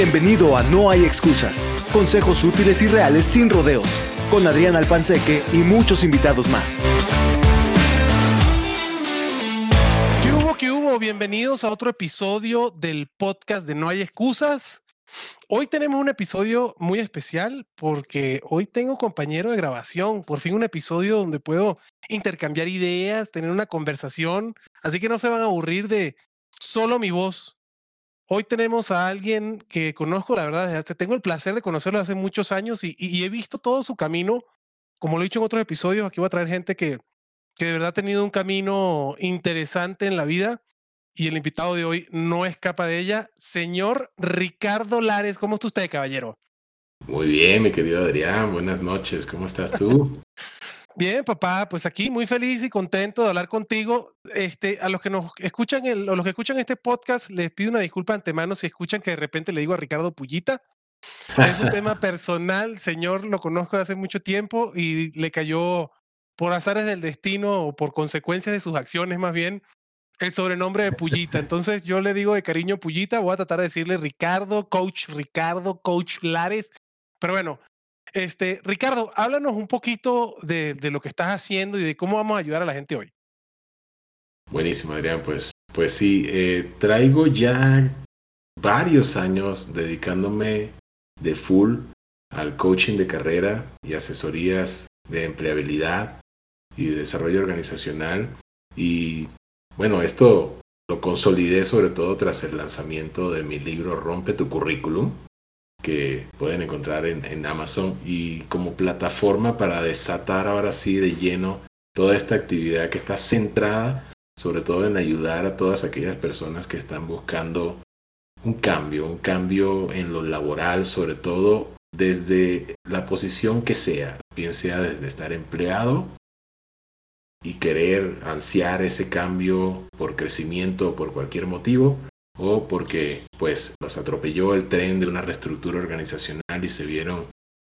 Bienvenido a No hay excusas. Consejos útiles y reales sin rodeos. Con Adrián Alpanseque y muchos invitados más. ¿Qué hubo? ¿Qué hubo? Bienvenidos a otro episodio del podcast de No hay excusas. Hoy tenemos un episodio muy especial porque hoy tengo compañero de grabación, por fin un episodio donde puedo intercambiar ideas, tener una conversación, así que no se van a aburrir de solo mi voz. Hoy tenemos a alguien que conozco, la verdad, tengo el placer de conocerlo hace muchos años y, y, he visto todo su camino. Como lo he dicho en otros episodios, aquí voy a traer gente que, que de verdad ha tenido un camino interesante en la vida y el invitado de hoy no escapa de ella. Señor Ricardo Lares, ¿cómo está usted, caballero? Muy bien, mi querido Adrián, buenas noches, ¿cómo estás tú? Bien, papá, pues aquí muy feliz y contento de hablar contigo. Este, a los que nos escuchan, el, o los que escuchan este podcast, les pido una disculpa antemano si escuchan que de repente le digo a Ricardo Pullita. Es un tema personal, señor, lo conozco de hace mucho tiempo y le cayó por azares del destino o por consecuencias de sus acciones más bien el sobrenombre de Pullita. Entonces yo le digo de cariño Pullita, voy a tratar de decirle Ricardo, coach Ricardo, coach Lares. Pero bueno, este, Ricardo, háblanos un poquito de, de, lo que estás haciendo y de cómo vamos a ayudar a la gente hoy. Buenísimo, Adrián. Pues, pues sí, eh, traigo ya varios años dedicándome de full al coaching de carrera y asesorías de empleabilidad y de desarrollo organizacional. Y bueno, esto lo consolidé sobre todo tras el lanzamiento de mi libro Rompe tu currículum, que pueden encontrar en, Amazon y como plataforma para desatar ahora sí de lleno toda esta actividad que está centrada sobre todo en ayudar a todas aquellas personas que están buscando un cambio, un cambio en lo laboral, sobre todo desde la posición que sea, bien sea desde estar empleado y querer ansiar ese cambio por crecimiento o por cualquier motivo, o porque pues los atropelló el tren de una reestructura organizacional y se vieron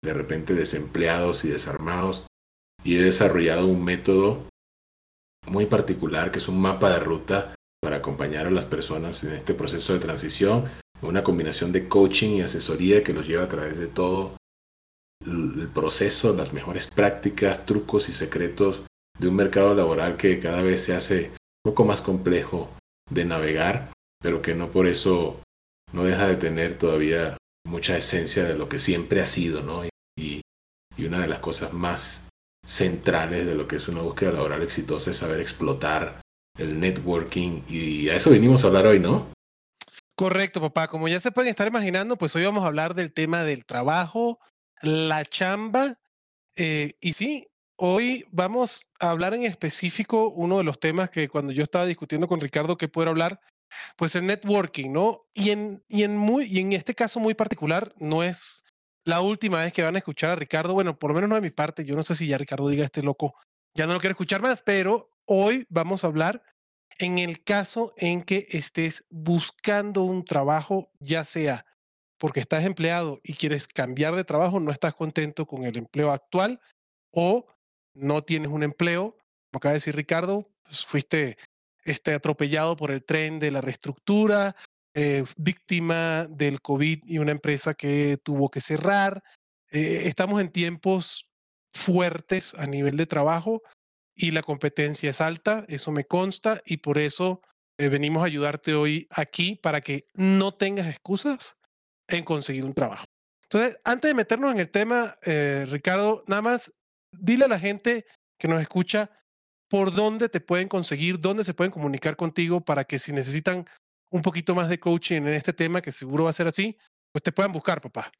de repente desempleados y desarmados. Y he desarrollado un método muy particular que es un mapa de ruta para acompañar a las personas en este proceso de transición, una combinación de coaching y asesoría que los lleva a través de todo el proceso, las mejores prácticas, trucos y secretos de un mercado laboral que cada vez se hace un poco más complejo de navegar pero que no por eso no deja de tener todavía mucha esencia de lo que siempre ha sido, ¿no? Y, una de las cosas más centrales de lo que es una búsqueda laboral exitosa es saber explotar el networking y a eso venimos a hablar hoy, ¿no? Correcto, papá. Como ya se pueden estar imaginando, pues hoy vamos a hablar del tema del trabajo, la chamba. Eh, y sí, hoy vamos a hablar en específico uno de los temas que cuando yo estaba discutiendo con Ricardo que puedo hablar, pues el networking, ¿no? Y en, y en, muy, y en este caso muy particular, no es la última vez que van a escuchar a Ricardo. Bueno, por lo menos no de mi parte. Yo no sé si ya Ricardo diga este loco, ya no lo quiero escuchar más, pero hoy vamos a hablar en el caso en que estés buscando un trabajo, ya sea porque estás empleado y quieres cambiar de trabajo, no estás contento con el empleo actual o no tienes un empleo, como acaba de decir Ricardo, pues fuiste este, atropellado por el tren de la reestructura, eh, víctima del COVID y una empresa que tuvo que cerrar. Eh, estamos en tiempos fuertes a nivel de trabajo y la competencia es alta, eso me consta y por eso eh, venimos a ayudarte hoy aquí para que no tengas excusas en conseguir un trabajo. Entonces, antes de meternos en el tema, Ricardo, nada más dile a la gente que nos escucha por dónde te pueden conseguir, dónde se pueden comunicar contigo para que si necesitan un poquito más de coaching en este tema, que seguro va a ser así, pues te puedan buscar, papá.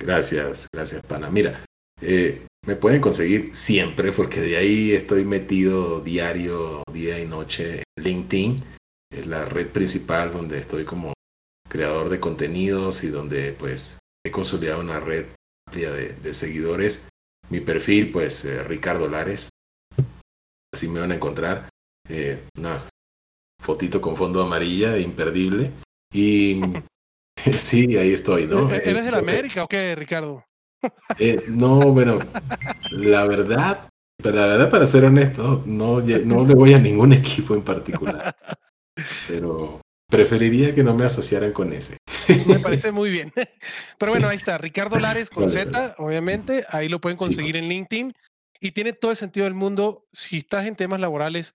Gracias, gracias, pana. Mira, eh, me pueden conseguir siempre porque de ahí estoy metido diario, día y noche en LinkedIn. Es la red principal donde estoy como creador de contenidos y donde pues he consolidado una red amplia de, seguidores. Mi perfil, pues eh, Ricardo Lares, así me van a encontrar. Eh, una fotito con fondo amarilla, imperdible. Y sí, ahí estoy, ¿no? ¿E-, ¿Eres de la América o qué, Ricardo? Eh, no, bueno, la verdad, la verdad, para ser honesto, no, no le voy a ningún equipo en particular. Pero preferiría que no me asociaran con ese. Me parece muy bien. Pero bueno, ahí está. Ricardo Lares con Z, obviamente. Ahí lo pueden conseguir en LinkedIn. Y tiene todo el sentido del mundo. Si estás en temas laborales,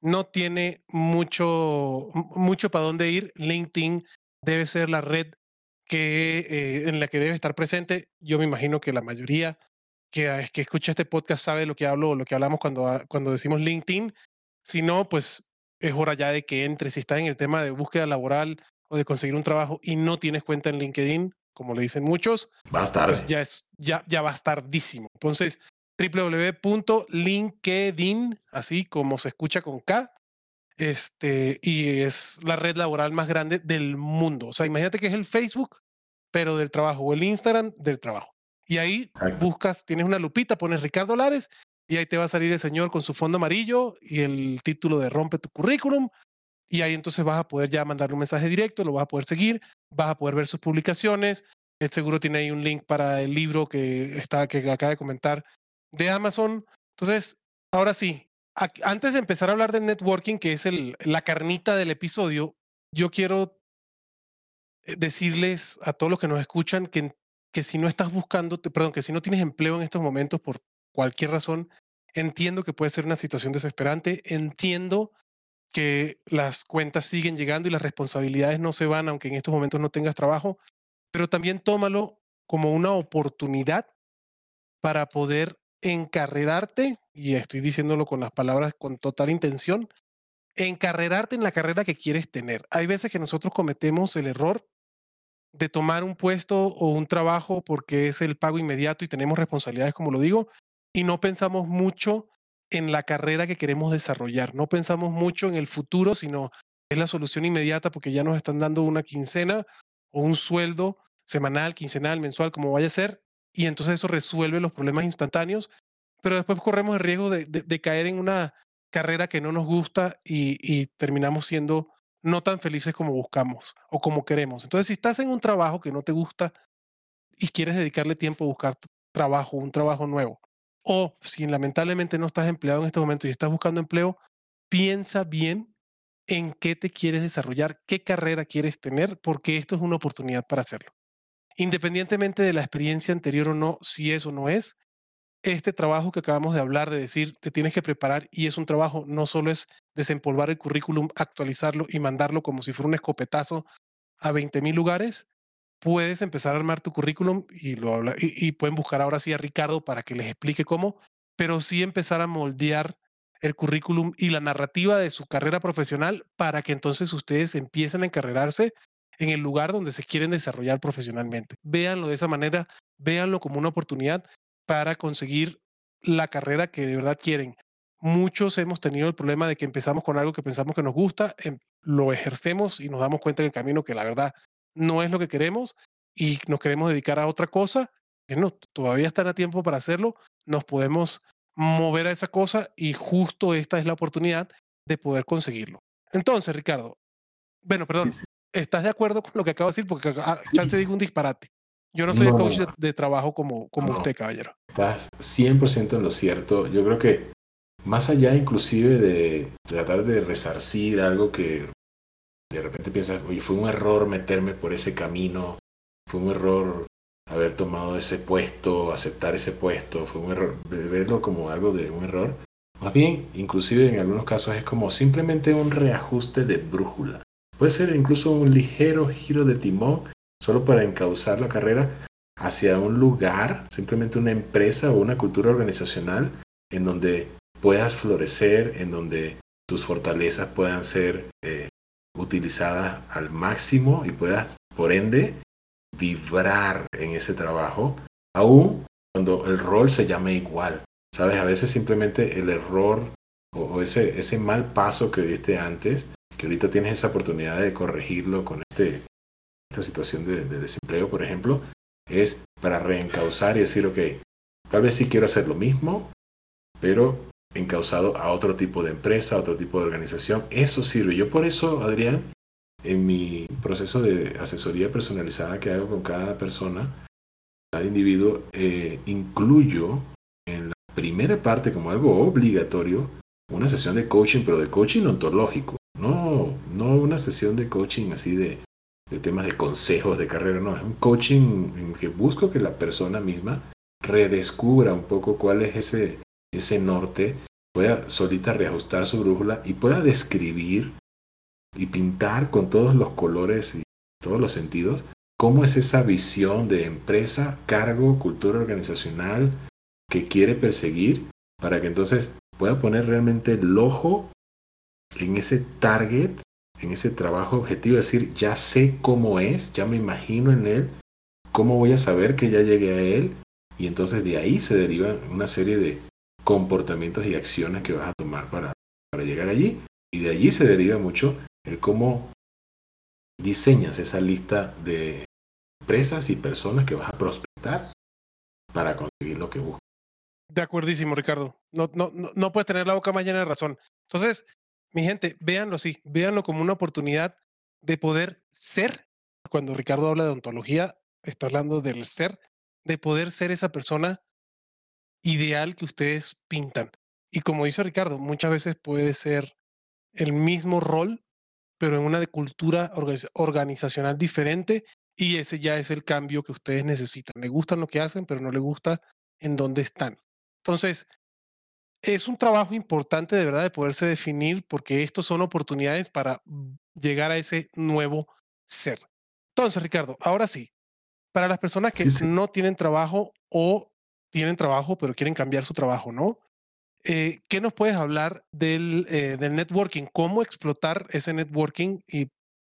no tiene mucho, mucho para dónde ir. LinkedIn debe ser la red que, eh, en la que debe estar presente. Yo me imagino que la mayoría que, ah, que escucha este podcast sabe lo que hablo, lo que hablamos cuando, ah, cuando decimos LinkedIn. Si no, pues es hora ya de que entre. Si estás en el tema de búsqueda laboral o de conseguir un trabajo y no tienes cuenta en LinkedIn, como le dicen muchos, va a estar. Pues ya, es, ya, ya va a estar. Entonces, www.linkedin, así como se escucha con K, este, y es la red laboral más grande del mundo. O sea, imagínate que es el Facebook, pero del trabajo, o el Instagram del trabajo. Y ahí buscas, tienes una lupita, pones Ricardo Lares y ahí te va a salir el señor con su fondo amarillo y el título de Rompe tu currículum. Y ahí entonces vas a poder ya mandarle un mensaje directo, lo vas a poder seguir, vas a poder ver sus publicaciones. Él seguro tiene ahí un link para el libro que, está, que acaba de comentar de Amazon. Entonces, ahora sí, antes de empezar a hablar del networking, que es el, la carnita del episodio, yo quiero eh, decirles a todos los que nos escuchan que que si no estás buscando, perdón, que si no tienes empleo en estos momentos por cualquier razón, entiendo que puede ser una situación desesperante, entiendo que las cuentas siguen llegando y las responsabilidades no se van, aunque en estos momentos no tengas trabajo, pero también tómalo como una oportunidad para poder encarrerarte, y estoy diciéndolo con las palabras con total intención, encarrerarte en la carrera que quieres tener. Hay veces que nosotros cometemos el error de tomar un puesto o un trabajo porque es el pago inmediato y tenemos responsabilidades, como lo digo, y no pensamos mucho en la carrera que queremos desarrollar, no pensamos mucho en el futuro, sino es la solución inmediata porque ya nos están dando una quincena o un sueldo semanal, quincenal, mensual, como vaya a ser, y entonces eso resuelve los problemas instantáneos, pero después corremos el riesgo de, caer en una carrera que no nos gusta y terminamos siendo no tan felices como buscamos o como queremos. Entonces, si estás en un trabajo que no te gusta y quieres dedicarle tiempo a buscar trabajo, un trabajo nuevo, o si lamentablemente no estás empleado en este momento y estás buscando empleo, piensa bien en qué te quieres desarrollar, qué carrera quieres tener, porque esto es una oportunidad para hacerlo. Independientemente de la experiencia anterior o no, si eso no es, este trabajo que acabamos de hablar, de decir, te tienes que preparar y es un trabajo, no solo es desempolvar el currículum, actualizarlo y mandarlo como si fuera un escopetazo a 20 mil lugares, puedes empezar a armar tu currículum y pueden buscar ahora sí a Ricardo para que les explique cómo, pero sí empezar a moldear el currículum y la narrativa de su carrera profesional para que entonces ustedes empiecen a encarrerarse en el lugar donde se quieren desarrollar profesionalmente. Véanlo de esa manera, véanlo como una oportunidad para conseguir la carrera que de verdad quieren. Muchos hemos tenido el problema de que empezamos con algo que pensamos que nos gusta, em, lo ejercemos y nos damos cuenta en el camino que la verdad no es lo que queremos y nos queremos dedicar a otra cosa. no todavía están a tiempo para hacerlo, nos podemos mover a esa cosa y justo esta es la oportunidad de poder conseguirlo. Entonces, Ricardo, bueno, perdón, ¿estás de acuerdo con lo que acabo de decir? Porque ya ah, se dijo un disparate. Yo no soy el coach de, trabajo como, como usted, caballero. Estás 100% en lo cierto. Yo creo que más allá inclusive de tratar de resarcir algo que de repente piensas, oye, fue un error meterme por ese camino, fue un error haber tomado ese puesto, aceptar ese puesto, fue un error, verlo como algo de un error. Más bien, inclusive en algunos casos es como simplemente un reajuste de brújula. Puede ser incluso un ligero giro de timón solo para encauzar la carrera hacia un lugar, simplemente una empresa o una cultura organizacional en donde puedas florecer, en donde tus fortalezas puedan ser eh, utilizadas al máximo y puedas, por ende, vibrar en ese trabajo, aún cuando el rol se llame igual. Sabes, a veces simplemente el error o, ese, ese mal paso que viste antes, que ahorita tienes esa oportunidad de corregirlo con este esta situación de, desempleo, por ejemplo, es para reencauzar y decir, ok, tal vez sí quiero hacer lo mismo, pero encauzado a otro tipo de empresa, a otro tipo de organización. Eso sirve. Yo por eso, Adrián, en mi proceso de asesoría personalizada que hago con cada persona, cada individuo, eh, incluyo en la primera parte como algo obligatorio una sesión de coaching, pero de coaching ontológico. No, no una sesión de coaching así de de temas de consejos de carrera, no, es un coaching en que busco que la persona misma redescubra un poco cuál es ese, ese norte, pueda solita reajustar su brújula y pueda describir y pintar con todos los colores y todos los sentidos cómo es esa visión de empresa, cargo, cultura organizacional que quiere perseguir para que entonces pueda poner realmente el ojo en ese target, en ese trabajo objetivo, es decir, ya sé cómo es, ya me imagino en él, cómo voy a saber que ya llegué a él y entonces de ahí se derivan una serie de comportamientos y acciones que vas a tomar para, para llegar allí y de allí se deriva mucho el cómo diseñas esa lista de empresas y personas que vas a prospectar para conseguir lo que buscas. De acuerdísimo, Ricardo. No, no, no, puedes tener la boca más llena de razón. Entonces, mi gente, véanlo así, véanlo como una oportunidad de poder ser. Cuando Ricardo habla de ontología, está hablando del ser, de poder ser esa persona ideal que ustedes pintan. Y como dice Ricardo, muchas veces puede ser el mismo rol, pero en una cultura organizacional diferente y ese ya es el cambio que ustedes necesitan. Le gustan lo que hacen, pero no le gusta en dónde están. Entonces, es un trabajo importante de verdad de poderse definir porque estos son oportunidades para llegar a ese nuevo ser. Entonces, Ricardo, ahora sí, para las personas que no tienen trabajo o tienen trabajo pero quieren cambiar su trabajo, ¿no? Eh, ¿Qué nos puedes hablar del, eh, del networking? ¿Cómo explotar ese networking? Y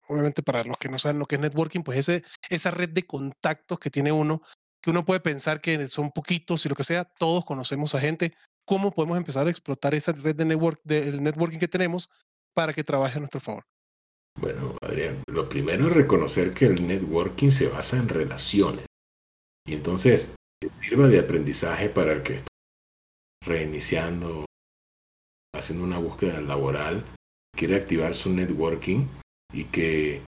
obviamente para los que no saben lo que es networking, pues ese, esa red de contactos que tiene uno, que uno puede pensar que son poquitos y lo que sea, todos conocemos a gente. ¿Cómo podemos empezar a explotar esa red de network, del networking que tenemos para que trabaje a nuestro favor? Bueno, Adrián, lo primero es reconocer que el networking se basa en relaciones. Y entonces, que sirva de aprendizaje para el que está reiniciando, haciendo una búsqueda laboral, quiere activar su networking y que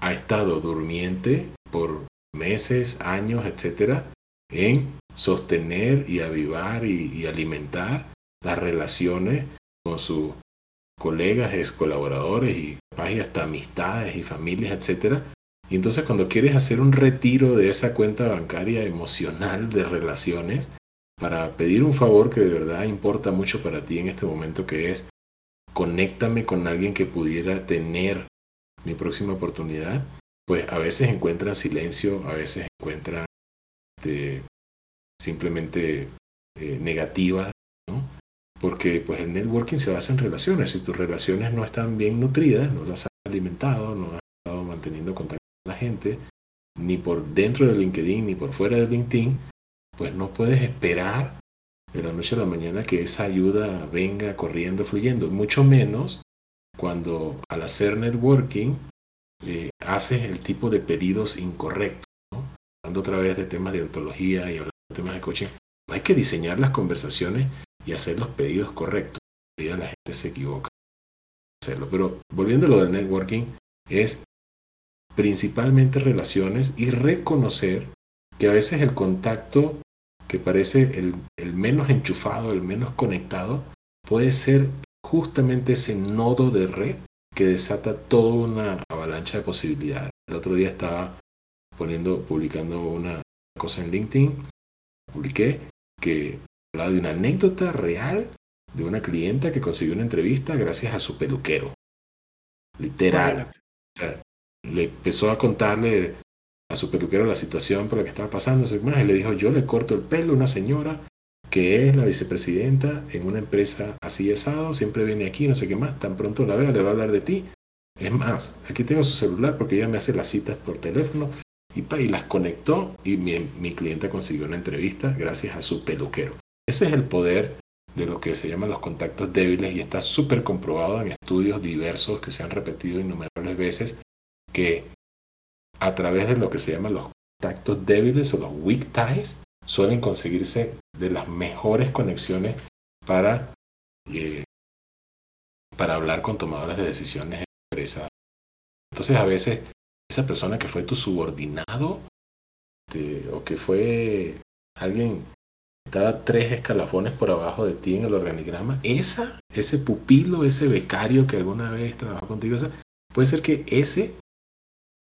ha estado durmiente por meses, años, etcétera, en sostener y avivar y, alimentar las relaciones con sus colegas, ex colaboradores y hasta amistades y familias, etcétera. Y entonces cuando quieres hacer un retiro de esa cuenta bancaria emocional de relaciones para pedir un favor que de verdad importa mucho para ti en este momento que es conéctame con alguien que pudiera tener mi próxima oportunidad, pues a veces encuentran silencio, a veces encuentran este, simplemente eh, negativas, ¿no? Porque pues el networking se basa en relaciones. Si tus relaciones no están bien nutridas, no las has alimentado, no has estado manteniendo contacto con la gente, ni por dentro de LinkedIn, ni por fuera de LinkedIn, pues no puedes esperar de la noche a la mañana que esa ayuda venga corriendo, fluyendo, mucho menos cuando al hacer networking eh, haces el tipo de pedidos incorrectos. Otra vez de temas de ontología y hablando de temas de coaching, hay que diseñar las conversaciones y hacer los pedidos correctos. La la gente se equivoca. Hacerlo. Pero volviendo a lo del networking, es principalmente relaciones y reconocer que a veces el contacto que parece el, el menos enchufado, el menos conectado, puede ser justamente ese nodo de red que desata toda una avalancha de posibilidades. El otro día estaba poniendo, publicando una cosa en LinkedIn, publiqué que hablaba de una anécdota real de una clienta que consiguió una entrevista gracias a su peluquero. Literal. le empezó a contarle a su peluquero la situación por la que estaba pasando. Y le dijo, yo le corto el pelo a una señora que es la vicepresidenta en una empresa así asado, siempre viene aquí, no sé qué más, tan pronto la vea le va a hablar de ti. Es más, aquí tengo su celular porque ella me hace las citas por teléfono y, y las conectó y mi, mi cliente consiguió una entrevista gracias a su peluquero. Ese es el poder de lo que se llaman los contactos débiles y está súper comprobado en estudios diversos que se han repetido innumerables veces que a través de lo que se llaman los contactos débiles o los weak ties suelen conseguirse de las mejores conexiones para, eh, para hablar con tomadores de decisiones en la empresa. Entonces a veces esa persona que fue tu subordinado o que fue alguien que estaba tres escalafones por abajo de ti en el organigrama, esa, ese pupilo, ese becario que alguna vez trabajó contigo, puede ser que ese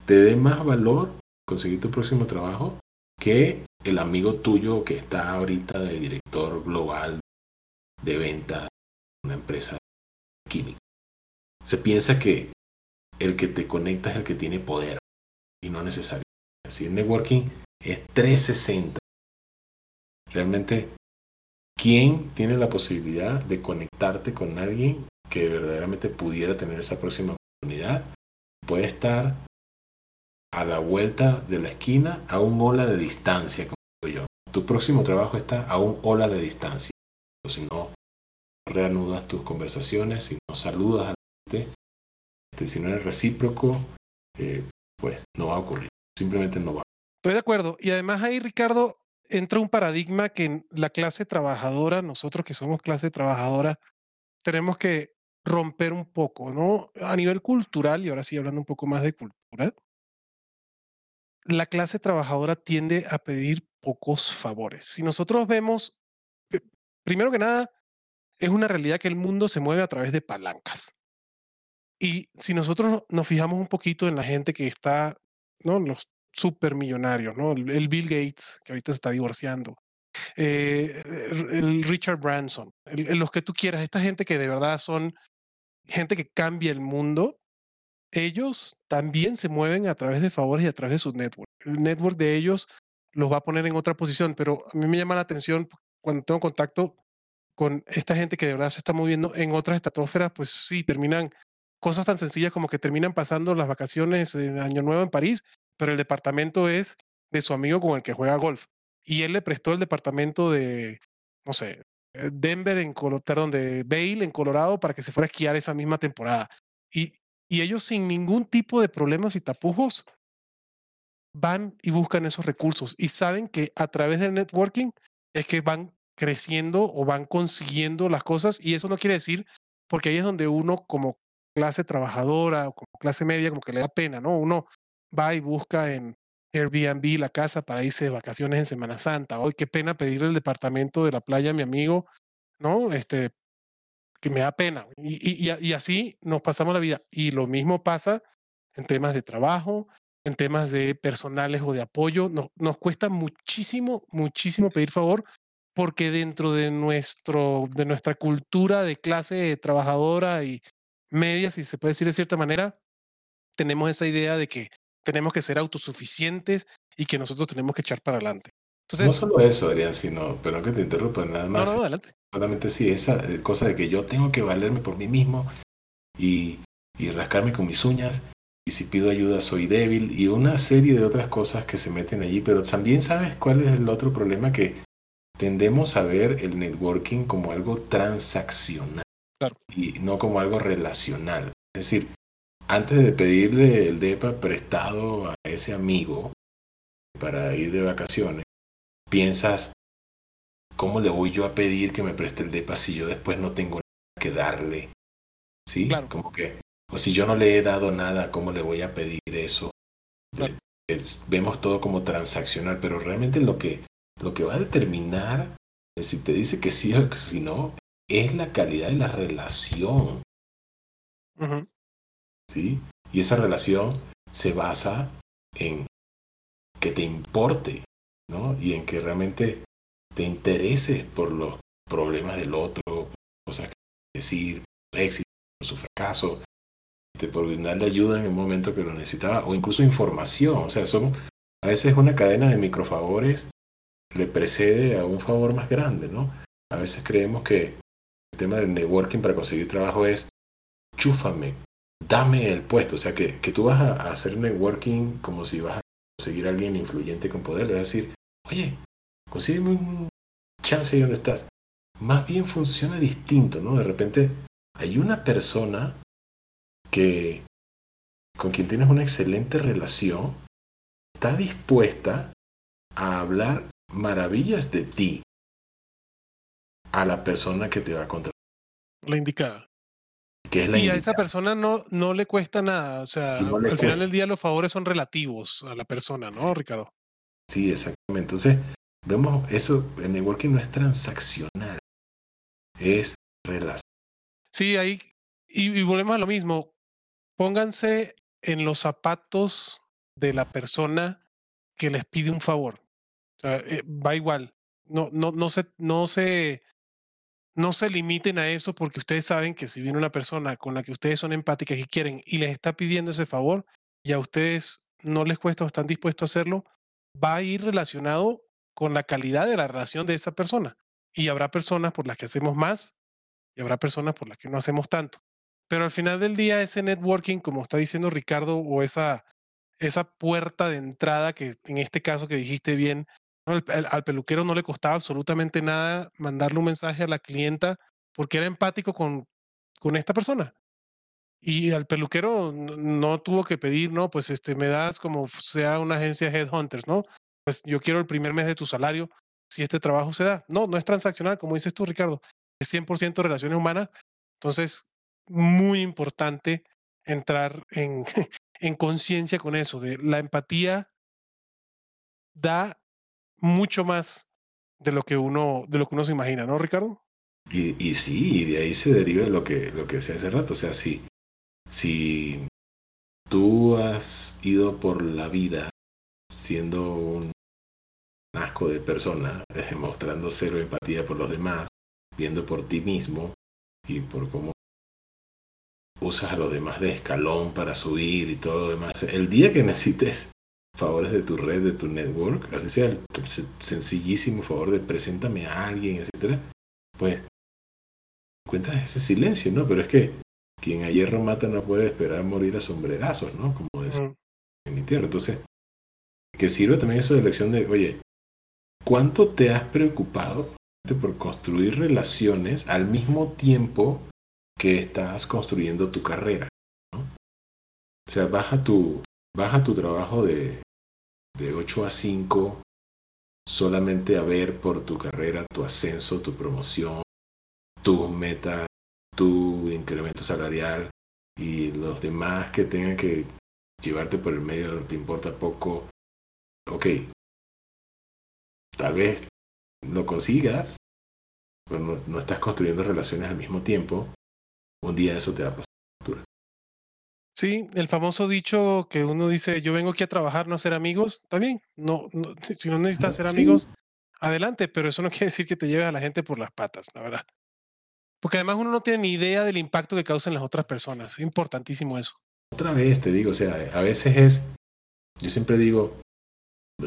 te dé más valor conseguir tu próximo trabajo que el amigo tuyo que está ahorita de director global de venta de una empresa química. Se piensa que el que te conecta es el que tiene poder y no necesariamente. Así el networking es 360. Realmente, ¿quién tiene la posibilidad de conectarte con alguien que verdaderamente pudiera tener esa próxima oportunidad? Puede estar a la vuelta de la esquina a un ola de distancia, como digo yo. Tu próximo trabajo está a un ola de distancia. Si no reanudas tus conversaciones, si no saludas a la gente, si no eres recíproco, eh, pues no va a ocurrir. Simplemente no va. Estoy de acuerdo. Y además ahí, Ricardo, entra un paradigma que la clase trabajadora, nosotros que somos clase trabajadora, tenemos que romper un poco, ¿no? A nivel cultural, y ahora sí hablando un poco más de cultura, la clase trabajadora tiende a pedir pocos favores. Si nosotros vemos, primero que nada, es una realidad que el mundo se mueve a través de palancas. Y si nosotros nos fijamos un poquito en la gente que está, ¿no? Los supermillonarios, ¿no? El, Bill Gates, que ahorita se está divorciando, eh, el Richard Branson, los que tú quieras, esta gente que de verdad son gente que cambia el mundo, ellos también se mueven a través de favores y a través de su network. El network de ellos los va a poner en otra posición, pero a mí me llama la atención cuando tengo contacto con esta gente que de verdad se está moviendo en otras estratosferas, pues sí, terminan cosas tan sencillas como que terminan pasando las vacaciones de Año Nuevo en París, pero el departamento es de su amigo con el que juega golf. Y él le prestó el departamento de, no sé, eh, Denver en perdón, de Vail en Colorado para que se fuera a esquiar esa misma temporada. Y, y ellos sin ningún tipo de problemas y tapujos van y buscan esos recursos y saben que a través del networking es que van creciendo o van consiguiendo las cosas y eso no quiere decir porque ahí es donde uno como clase trabajadora o clase media como que le da pena, ¿no? Uno va y busca en Airbnb la casa para irse de vacaciones en Semana Santa. Hoy qué pena pedirle el departamento de la playa a mi amigo, ¿no? Este, que me da pena. Y, y, así nos pasamos la vida. Y lo mismo pasa en temas de trabajo, en temas de personales o de apoyo. Nos, nos cuesta muchísimo, muchísimo pedir favor porque dentro de, nuestro, de nuestra cultura de clase trabajadora y media, si se puede decir de cierta manera, tenemos esa idea de que tenemos que ser autosuficientes y que nosotros tenemos que echar para adelante. Entonces, no solo eso, Adrián, sino, pero que te interrumpa, nada más. No, no, adelante. Solamente sí, esa eh, cosa de que yo tengo que valerme por mí mismo y, y rascarme con mis uñas y si pido ayuda soy débil y una serie de otras cosas que se meten allí, pero también sabes cuál es el otro problema que tendemos a ver el networking como algo transaccional y no como algo relacional. Es decir, antes de pedirle el DEPA prestado a ese amigo para ir de vacaciones, piensas, ¿cómo le voy yo a pedir que me preste el DEPA si yo después no tengo nada que darle? ¿Sí? Como que, o si yo no le he dado nada, ¿cómo le voy a pedir eso? vemos todo como transaccional, pero realmente lo que, lo que va a determinar si te dice que sí o que si no, es la calidad de la relación. ¿Sí? Y esa relación se basa en que te importe, ¿no? Y en que realmente te interese por los problemas del otro, cosas que decir, por éxito, por su fracaso, este, por darle ayuda en el momento que lo necesitaba, o incluso información. O sea, son a veces una cadena de microfavores le precede a un favor más grande, ¿no? A veces creemos que tema del networking para conseguir trabajo es chúfame, dame el puesto. O sea, que, que tú vas a, hacer networking como si vas a conseguir a alguien influyente con poder. Le vas a decir, oye, consígueme un chance ahí donde estás. Más bien funciona distinto, ¿no? De repente hay una persona que con quien tienes una excelente relación, está dispuesta a hablar maravillas de ti a la persona que te va a contratar. La indicada. y a esa persona no, no le cuesta nada. O sea, al final del día los favores son relativos a la persona, ¿no, Ricardo? Sí, exactamente. Entonces, vemos eso, el networking no es transaccional, es relación. Sí, ahí, y, y volvemos a lo mismo. Pónganse en los zapatos de la persona que les pide un favor. O sea, eh, va igual. No, no, no se, no se, no se limiten a eso porque ustedes saben que si viene una persona con la que ustedes son empáticas y quieren y les está pidiendo ese favor y a ustedes no les cuesta o están dispuestos a hacerlo, va a ir relacionado con la calidad de la relación de esa persona. Y habrá personas por las que hacemos más y habrá personas por las que no hacemos tanto. Pero al final del día, ese networking, como está diciendo Ricardo, o esa, esa puerta de entrada que en este caso que dijiste bien, al, peluquero no le costaba absolutamente nada mandarle un mensaje a la clienta porque era empático con, con esta persona. Y al peluquero no, tuvo que pedir, no, pues este, me das como sea una agencia Headhunters, ¿no? Pues yo quiero el primer mes de tu salario si este trabajo se da. No, no es transaccional, como dices tú, Ricardo. Es 100% relaciones humanas. Entonces, muy importante entrar en, en conciencia con eso, de la empatía da mucho más de lo que uno, de lo que uno se imagina, ¿no, Ricardo? Y, sí, y de ahí se deriva lo que, lo que decía hace rato. O sea, si, si tú has ido por la vida siendo un asco de persona, demostrando cero empatía por los demás, viendo por ti mismo y por cómo usas a los demás de escalón para subir y todo lo demás. El día que necesites favores de tu red, de tu network, así sea el sencillísimo favor de preséntame a alguien, etcétera, pues cuentas ese silencio, ¿no? Pero es que quien a hierro mata no puede esperar morir a sombrerazos, ¿no? Como es en mi tierra. Entonces, que sirve también eso de lección de, oye, ¿cuánto te has preocupado por construir relaciones al mismo tiempo que estás construyendo tu carrera? ¿no? O sea, baja tu, baja tu trabajo de, de 8 a 5 solamente a ver por tu carrera, tu ascenso, tu promoción, tus metas, tu incremento salarial y los demás que tengan que llevarte por el medio no te importa poco. Ok, tal vez lo consigas, pero no, no estás construyendo relaciones al mismo tiempo. Un día eso te va a pasar. Sí, el famoso dicho que uno dice, yo vengo aquí a trabajar, no a ser amigos, también. No, no si no necesitas ser amigos, adelante, pero eso no quiere decir que te lleves a la gente por las patas, la verdad. Porque además uno no tiene ni idea del impacto que causan las otras personas. Es importantísimo eso. Otra vez te digo, o sea, a veces es, yo siempre digo,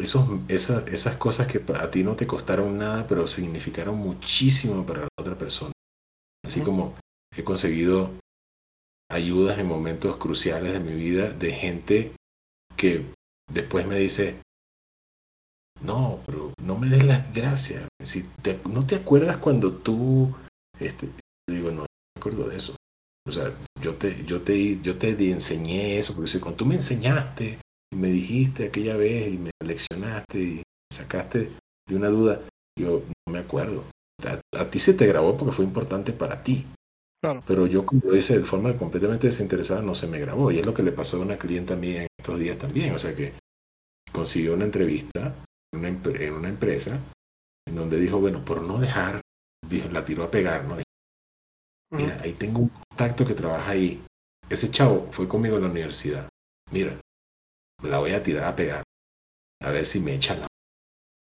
esos, esas cosas que a ti no te costaron nada, pero significaron muchísimo para la otra persona. Así como he conseguido ayudas en momentos cruciales de mi vida de gente que después me dice, no, pero no me des las gracias. Si no te acuerdas cuando tú, este, digo, no, me acuerdo de eso. O sea, yo te, yo te, yo te enseñé eso, porque si cuando tú me enseñaste y me dijiste aquella vez y me leccionaste y sacaste de una duda, yo no me acuerdo. a ti se te grabó porque fue importante para ti. Pero yo, como lo hice de forma completamente desinteresada, no se me grabó. Y es lo que le pasó a una clienta mía en estos días también. O sea que consiguió una entrevista en una, empresa en donde dijo, bueno, por no dejar, dijo, la tiró a pegar, ¿no? Mira, ahí tengo un contacto que trabaja ahí. Ese chavo fue conmigo en la universidad. Mira, me la voy a tirar a pegar. A ver si me echa la...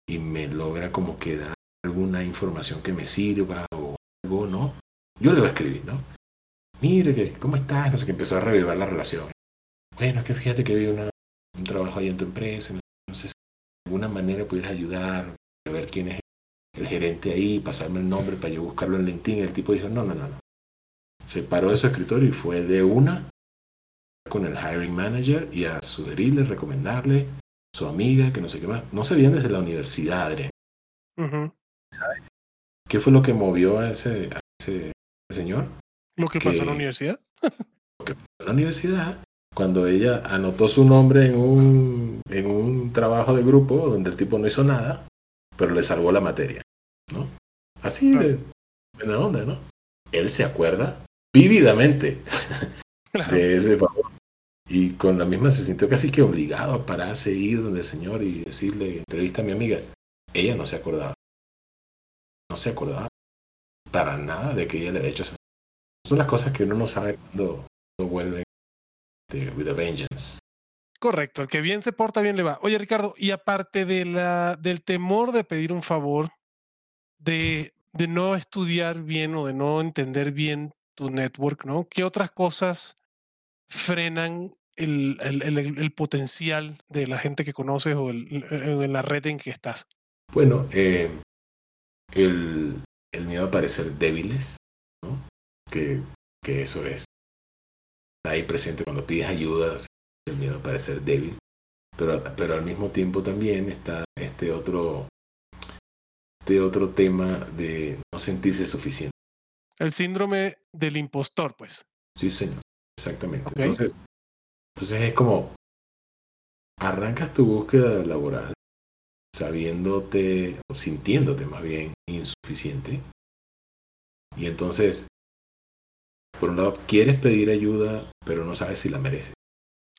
Y me logra como que dar alguna información que me sirva o algo, ¿no? Yo le voy a escribir, ¿no? Mire, que, ¿cómo estás? No sé, que empezó a revivir la relación. Bueno, es que fíjate que vi una, un trabajo ahí en tu empresa, no sé si de alguna manera pudieras ayudar, a ver quién es el gerente ahí, pasarme el nombre para yo buscarlo en LinkedIn. El tipo dijo, no, no, no, no. Se paró de su escritorio y fue de una con el hiring manager y a sugerirle, recomendarle, su amiga, que no sé qué más. No se veían desde la universidad, Adrián. ¿Qué fue lo que movió a ese, a ese señor. Lo que, pasó en la universidad. lo que pasó en la universidad, cuando ella anotó su nombre en un, en un trabajo de grupo donde el tipo no hizo nada, pero le salvó la materia, ¿no? Así de buena onda, ¿no? Él se acuerda vívidamente de ese favor. Y con la misma se sintió casi que obligado a pararse, ir donde el señor y decirle, entrevista a mi amiga. Ella no se acordaba. No se acordaba para nada de que ella le había hecho. Son las cosas que uno no sabe cuando, vuelve de With a Vengeance. Correcto, el que bien se porta, bien le va. Oye, Ricardo, y aparte de la, del temor de pedir un favor, de, de no estudiar bien o de no entender bien tu network, ¿no? ¿Qué otras cosas frenan el, el, el, el potencial de la gente que conoces o en la red en que estás? Bueno, eh, el, el, miedo a parecer débiles, ¿no? que, que eso es. Está ahí presente cuando pides ayuda, el miedo a parecer débil. Pero, pero al mismo tiempo también está este otro, este otro tema de no sentirse suficiente. El síndrome del impostor, pues. Sí, señor, exactamente. Entonces, entonces es como, arrancas tu búsqueda laboral sabiéndote o sintiéndote más bien insuficiente. Y entonces, por un lado, quieres pedir ayuda, pero no sabes si la mereces.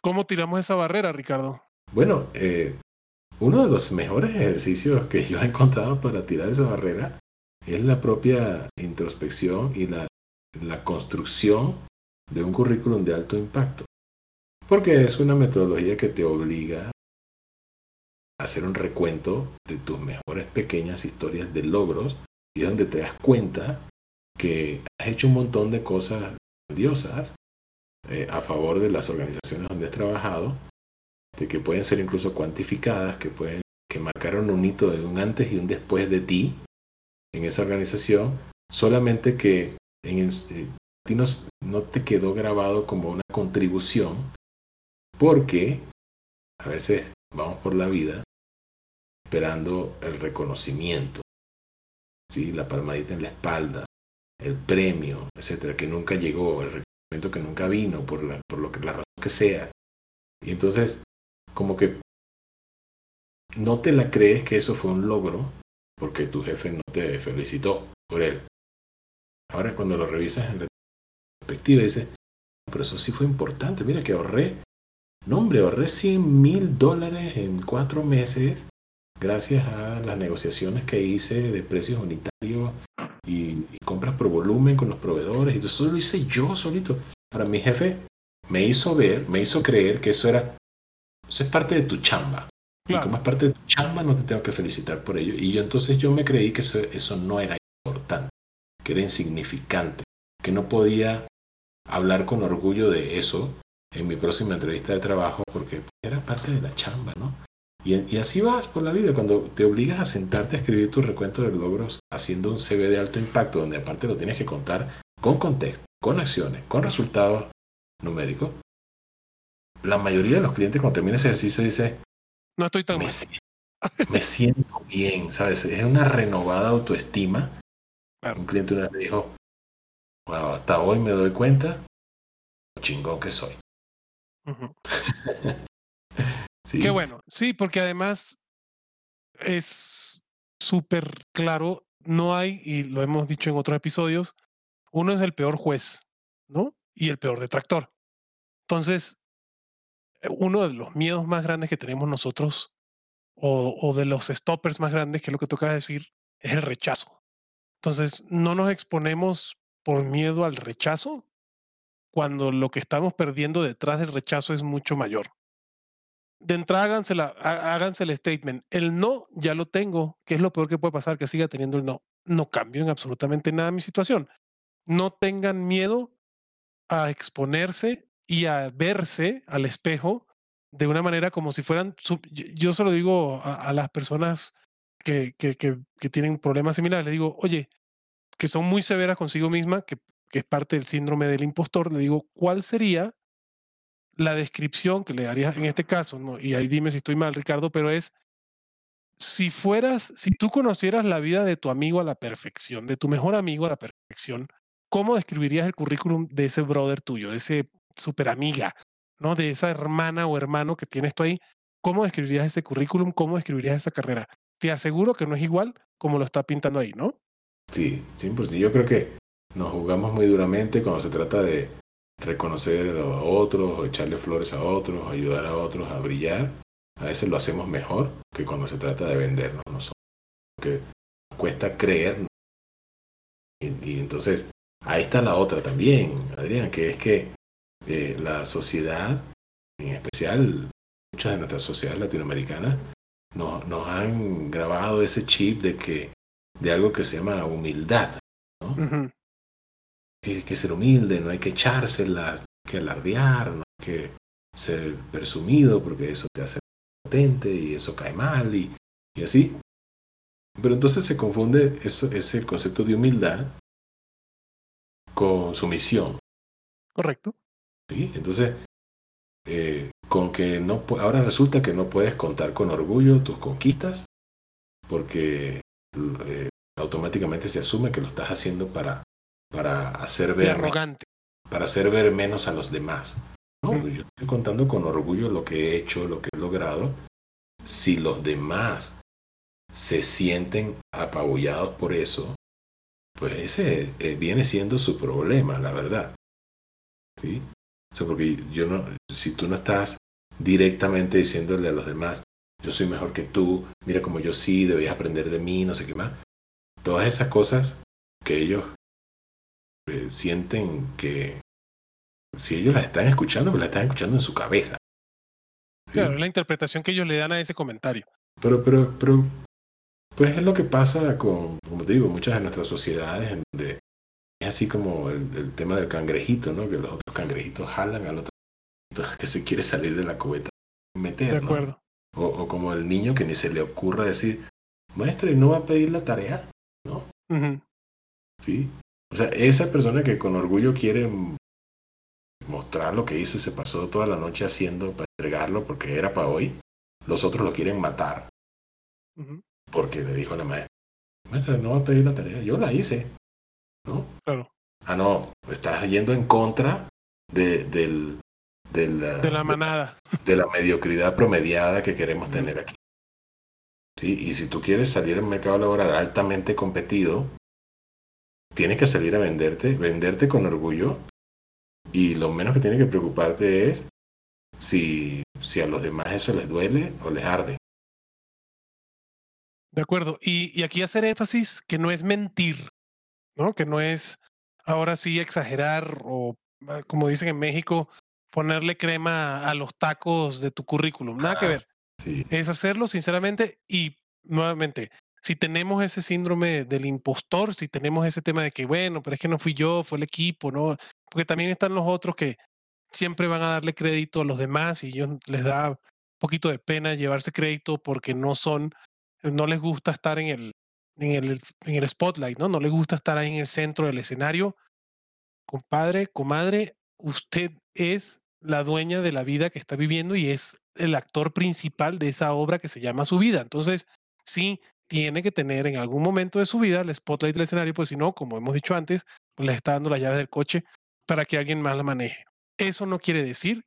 ¿Cómo tiramos esa barrera, Ricardo? Bueno, eh, uno de los mejores ejercicios que yo he encontrado para tirar esa barrera es la propia introspección y la, la construcción de un currículum de alto impacto. Porque es una metodología que te obliga hacer un recuento de tus mejores pequeñas historias de logros y donde te das cuenta que has hecho un montón de cosas grandiosas eh, a favor de las organizaciones donde has trabajado, de que pueden ser incluso cuantificadas, que pueden que marcaron un hito de un antes y un después de ti en esa organización, solamente que en eh, ti no, no te quedó grabado como una contribución, porque a veces vamos por la vida esperando el reconocimiento, ¿sí? la palmadita en la espalda, el premio, etcétera, que nunca llegó, el reconocimiento que nunca vino por, la, por lo que, la razón que sea. Y entonces, como que no te la crees que eso fue un logro porque tu jefe no te felicitó por él. Ahora cuando lo revisas en perspectiva dices, pero eso sí fue importante, mira que ahorré, no hombre, ahorré 100 mil dólares en cuatro meses gracias a las negociaciones que hice de precios unitarios y, compras por volumen con los proveedores. Y eso lo hice yo solito. Para mi jefe me hizo ver, me hizo creer que eso era, eso es parte de tu chamba. Y como es parte de tu chamba, no te tengo que felicitar por ello. Y yo entonces yo me creí que eso, eso no era importante, que era insignificante, que no podía hablar con orgullo de eso en mi próxima entrevista de trabajo porque era parte de la chamba, ¿no? Y, así vas por la vida, cuando te obligas a sentarte a escribir tu recuento de logros haciendo un CV de alto impacto, donde aparte lo tienes que contar con contexto, con acciones, con resultados numéricos. La mayoría de los clientes cuando termina ese ejercicio dice, no estoy tan me, siento, me siento bien, ¿sabes? Es una renovada autoestima. Un cliente una vez me dijo, wow, hasta hoy me doy cuenta lo chingón que soy. Qué bueno, sí, porque además es súper claro, no hay, y lo hemos dicho en otros episodios, uno es el peor juez, ¿no? Y el peor detractor. Entonces, eh, uno de los miedos más grandes que tenemos nosotros, o, o de los stoppers más grandes, que es lo que toca decir, es el rechazo. Entonces, no nos exponemos por miedo al rechazo cuando lo que estamos perdiendo detrás del rechazo es mucho mayor de entrada háganse, háganse el statement. El no ya lo tengo. ¿Qué es lo peor que puede pasar? Que siga teniendo el no. No cambio en absolutamente nada mi situación. No tengan miedo a exponerse y a verse al espejo de una manera como si fueran, yo se lo digo a, las personas que, que, que, que, tienen problemas similares, le digo, oye, que son muy severas consigo misma, que, que es parte del síndrome del impostor, le digo, ¿cuál sería la descripción que le darías en este caso, ¿no? y ahí dime si estoy mal, Ricardo, pero es, si fueras, si tú conocieras la vida de tu amigo a la perfección, de tu mejor amigo a la perfección, ¿cómo describirías el currículum de ese brother tuyo, de ese super amiga, ¿no? De esa hermana o hermano que tienes tú ahí. ¿Cómo describirías ese currículum? ¿Cómo describirías esa carrera? Te aseguro que no es igual como lo está pintando ahí, ¿no? Sí, sí, pues yo creo que nos jugamos muy duramente cuando se trata de reconocer a otros, echarle flores a otros, ayudar a otros a brillar, a veces lo hacemos mejor que cuando se trata de vendernos nosotros. Porque cuesta creer. Y, entonces, ahí está la otra también, Adrián, que es que eh, la sociedad, en especial muchas de nuestras sociedades latinoamericanas nos, nos han grabado ese chip de que de algo que se llama humildad, ¿no? Que que ser humilde, no hay que echárselas, no hay que alardear, no hay que ser presumido porque eso te hace potente y eso cae mal y, y así. Pero entonces se confunde eso, ese concepto de humildad con sumisión. Correcto. ¿sí? Entonces, eh, con que no ahora resulta que no puedes contar con orgullo tus conquistas porque eh, automáticamente se asume que lo estás haciendo para, para hacer De ver arrogante. para hacer ver menos a los demás. No, yo estoy contando con orgullo lo que he hecho, lo que he logrado. Si los demás se sienten apabullados por eso, pues ese eh, viene siendo su problema, la verdad. ¿Sí? O sea, porque yo no, si tú no estás directamente diciéndole a los demás, yo soy mejor que tú, mira como yo sí, deberías aprender de mí, no sé qué más. Todas esas cosas que ellos eh, sienten que si ellos las están escuchando, pues las están escuchando en su cabeza. ¿sí? Claro, es la interpretación que ellos le dan a ese comentario. Pero, pero, pero, pues es lo que pasa con, como te digo, muchas de nuestras sociedades en donde es así como el, el tema del cangrejito, ¿no? Que los otros cangrejitos jalan al otro cangrejito que se quiere salir de la cubeta y meter, De ¿no? acuerdo. O, o como el niño que ni se le ocurra decir, maestra, ¿y no va a pedir la tarea? Ujú. ¿Sí? O sea, esa persona que con orgullo quiere mostrar lo que hizo y se pasó toda la noche haciendo para entregarlo porque era para hoy, los otros lo quieren matar porque le dijo a la maestra, maestra, no va a pedir la tarea, yo la hice, ¿no? Claro. Ah, no, estás yendo en contra de, del, del, ah, De la manada. de la mediocridad promediada que queremos tener aquí. ¿Sí? Y si tú quieres salir al mercado laboral altamente competido, tienes que salir a venderte, venderte con orgullo y lo menos que tienes que preocuparte es si, si a los demás eso les duele o les arde. De acuerdo. Y, y aquí hacer énfasis que no es mentir, ¿no? Que no es ahora sí exagerar o, ah, como dicen en México, ponerle crema a los tacos de tu currículum. Nada que Ah. ver. Sí, Es hacerlo sinceramente y nuevamente, si tenemos ese síndrome del impostor, si tenemos ese tema de que, bueno, pero es que no fui yo, fue el equipo, ¿no? Porque también están los otros que siempre van a darle crédito a los demás y ellos les da un poquito de pena llevarse crédito porque no son, no les gusta estar en el, en el, en el spotlight, ¿no? No les gusta estar ahí en el centro del escenario. Compadre, comadre, usted es la dueña de la vida que está viviendo y es el actor principal de esa obra que se llama su vida. Entonces, sí, tiene que tener en algún momento de su vida el spotlight del escenario, pues si no, como hemos dicho antes, le está dando las llaves del coche para que alguien más la maneje. Eso no quiere decir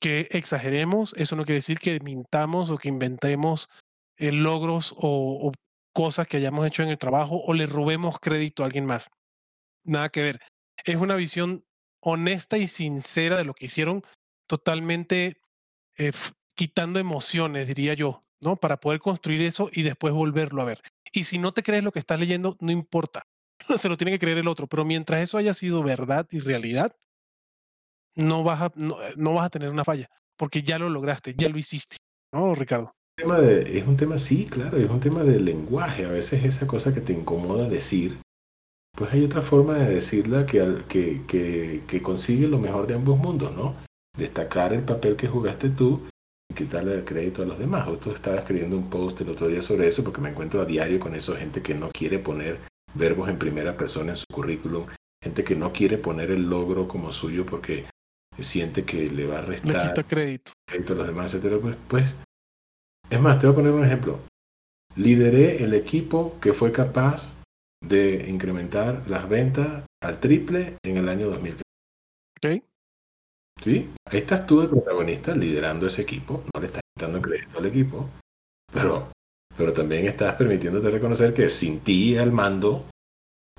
que exageremos, eso no quiere decir que mintamos o que inventemos eh, logros o, cosas que hayamos hecho en el trabajo o le robemos crédito a alguien más. Nada que ver. Es una visión honesta y sincera de lo que hicieron, totalmente eh, quitando emociones, diría yo, Para poder construir eso y después volverlo a ver. Y si no te crees lo que estás leyendo, no importa. Se lo tiene que creer el otro. Pero mientras eso haya sido verdad y realidad, no vas a, no, eh, vas a tener una falla, porque ya lo lograste, ya lo hiciste, ¿no, Ricardo? es un tema, sí, claro, es un tema de lenguaje. A veces esa cosa que te incomoda decir, pues hay otra forma de decirla que, que, que, consigue lo mejor de ambos mundos, ¿no? Destacar el papel que jugaste tú quitarle el crédito a los demás. Justo estaba escribiendo un post el otro día sobre eso porque me encuentro a diario con esa gente que no quiere poner verbos en primera persona en su currículum, gente que no quiere poner el logro como suyo porque siente que le va a Le restar quita crédito. crédito a los demás, etcétera, pues, pues, es más, te voy a poner un ejemplo. Lideré el equipo que fue capaz de incrementar las ventas al triple en el año 2015. ¿Ok? ¿Sí? Ahí estás tú de protagonista liderando ese equipo, no le estás quitando crédito al equipo, pero, pero también estás permitiéndote reconocer que sin ti al mando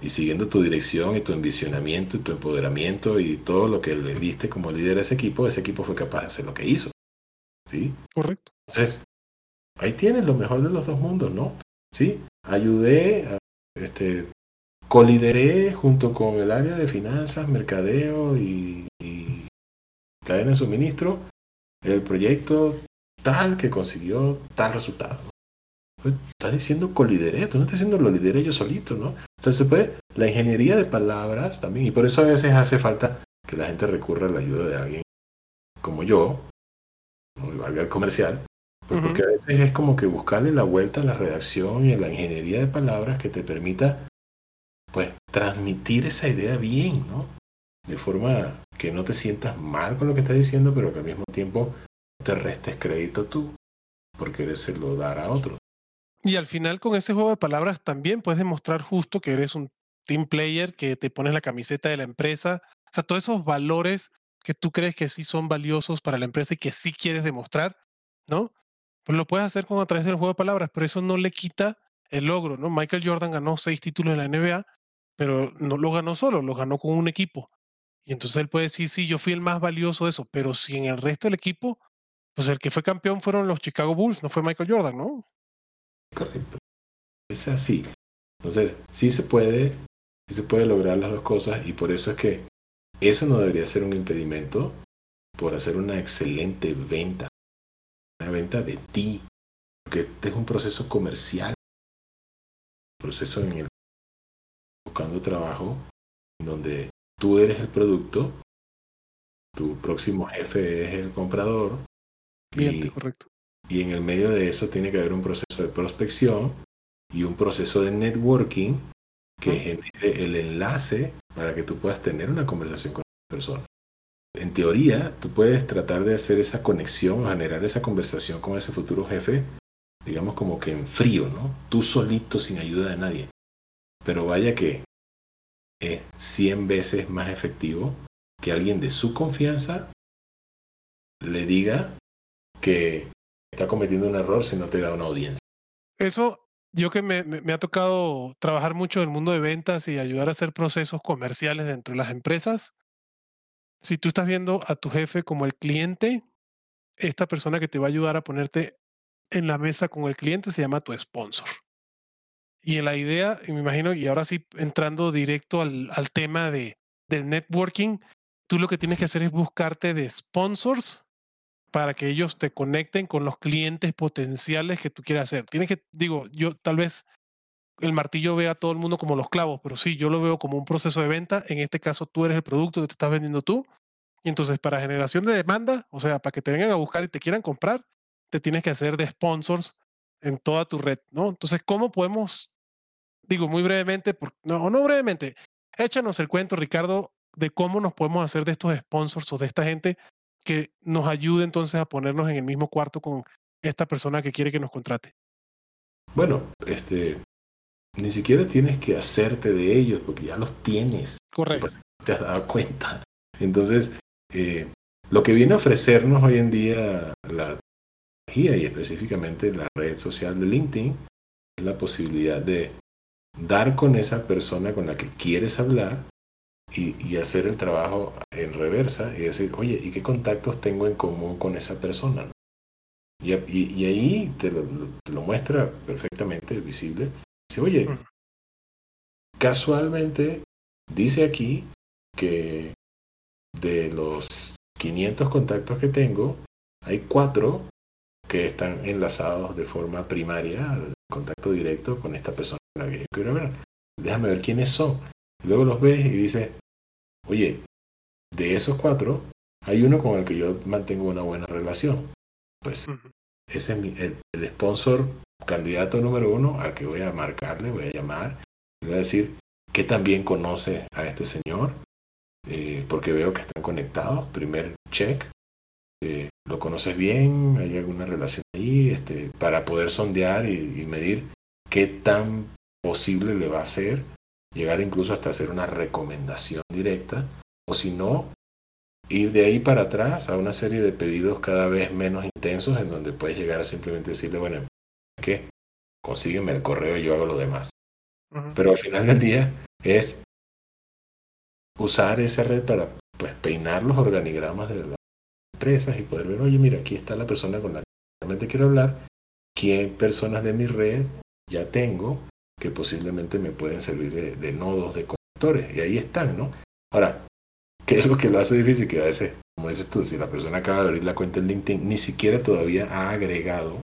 y siguiendo tu dirección y tu envisionamiento y tu empoderamiento y todo lo que le diste como líder a ese equipo, ese equipo fue capaz de hacer lo que hizo. ¿Sí? Correcto. Entonces, ahí tienes lo mejor de los dos mundos, ¿no? Sí, ayudé, a- este, colideré junto con el área de finanzas, mercadeo y, y cadena de suministro el proyecto tal que consiguió tal resultado. Pues, estás diciendo colideré, tú no estás diciendo lo lideré yo solito, ¿no? Entonces se puede, la ingeniería de palabras también, y por eso a veces hace falta que la gente recurra a la ayuda de alguien como yo, no valga el comercial, pues porque a veces es como que buscarle la vuelta a la redacción y a la ingeniería de palabras que te permita, pues, transmitir esa idea bien, ¿no? De forma que no te sientas mal con lo que estás diciendo, pero que al mismo tiempo te restes crédito tú, porque eres lo dar a otros. Y al final con ese juego de palabras también puedes demostrar justo que eres un team player, que te pones la camiseta de la empresa, o sea, todos esos valores que tú crees que sí son valiosos para la empresa y que sí quieres demostrar, ¿no? Pues lo puedes hacer con a través del juego de palabras, pero eso no le quita el logro, ¿no? Michael Jordan ganó seis títulos en la NBA, pero no lo ganó solo, lo ganó con un equipo. Y entonces él puede decir, sí, yo fui el más valioso de eso, pero si en el resto del equipo, pues el que fue campeón fueron los Chicago Bulls, no fue Michael Jordan, ¿no? Correcto. Es así. Entonces, sí se puede, sí se puede lograr las dos cosas y por eso es que eso no debería ser un impedimento por hacer una excelente venta. Una venta de ti. Porque este es un proceso comercial. Un proceso en el buscando trabajo en donde tú eres el producto, tu próximo jefe es el comprador. Correcto. Y en el medio de eso tiene que haber un proceso de prospección y un proceso de networking que genere el enlace para que tú puedas tener una conversación con la persona. En teoría, tú puedes tratar de hacer esa conexión generar esa conversación con ese futuro jefe, digamos como que en frío, ¿no? Tú solito sin ayuda de nadie. Pero vaya que es 100 veces más efectivo que alguien de su confianza le diga que está cometiendo un error si no te da una audiencia. Eso, yo que me, me, ha tocado trabajar mucho en el mundo de ventas y ayudar a hacer procesos comerciales dentro de las empresas. Si tú estás viendo a tu jefe como el cliente, esta persona que te va a ayudar a ponerte en la mesa con el cliente se llama tu sponsor. Y en la idea, y me imagino, y ahora sí entrando directo al, al tema de, del networking, tú lo que tienes que hacer es buscarte de sponsors para que ellos te conecten con los clientes potenciales que tú quieras hacer. Tienes que, digo, yo tal vez el martillo vea a todo el mundo como los clavos, pero sí, yo lo veo como un proceso de venta. En este caso, tú eres el producto que te estás vendiendo tú. Y entonces, para generación de demanda, o sea, para que te vengan a buscar y te quieran comprar, te tienes que hacer de sponsors en toda tu red, ¿no? Entonces, ¿cómo podemos, digo muy brevemente, no, no brevemente, échanos el cuento, Ricardo, de cómo nos podemos hacer de estos sponsors o de esta gente que nos ayude entonces a ponernos en el mismo cuarto con esta persona que quiere que nos contrate? Bueno, este, ni siquiera tienes que hacerte de ellos porque ya los tienes. Correcto. Te has dado cuenta. Entonces, eh, lo que viene a ofrecernos hoy en día la tecnología y específicamente la red social de LinkedIn es la posibilidad de dar con esa persona con la que quieres hablar y, hacer el trabajo en reversa y decir, oye, ¿y qué contactos tengo en común con esa persona? Y, y, ahí te lo, te lo, muestra perfectamente visible. Dice, oye, casualmente dice aquí que de los 500 contactos que tengo, hay cuatro que están enlazados de forma primaria, al contacto directo con esta persona quiero ver. Déjame ver quiénes son. Luego los ves y dices, oye, de esos cuatro, hay uno con el que yo mantengo una buena relación. Pues ese es mi, el, sponsor candidato número uno al que voy a marcarle, voy a llamar, voy a decir que también conoce a este señor, eh, porque veo que están conectados, primer check, eh, lo conoces bien, hay alguna relación ahí, este, para poder sondear y, y medir qué tan posible le va a ser llegar incluso hasta hacer una recomendación directa, o si no, ir de ahí para atrás a una serie de pedidos cada vez menos intensos en donde puedes llegar a simplemente decirle, bueno, ¿qué? Consígueme el correo y yo hago lo demás. Pero al final del día es usar esa red para pues, peinar los organigramas de las empresas y poder ver, oye, mira, aquí está la persona con la que realmente quiero hablar, qué personas de mi red ya tengo, que posiblemente me pueden servir de, nodos, de conectores, y ahí están, ¿no? Ahora, ¿qué es lo que lo hace difícil? Que a veces como dices tú, si la persona acaba de abrir la cuenta en LinkedIn, ni siquiera todavía ha agregado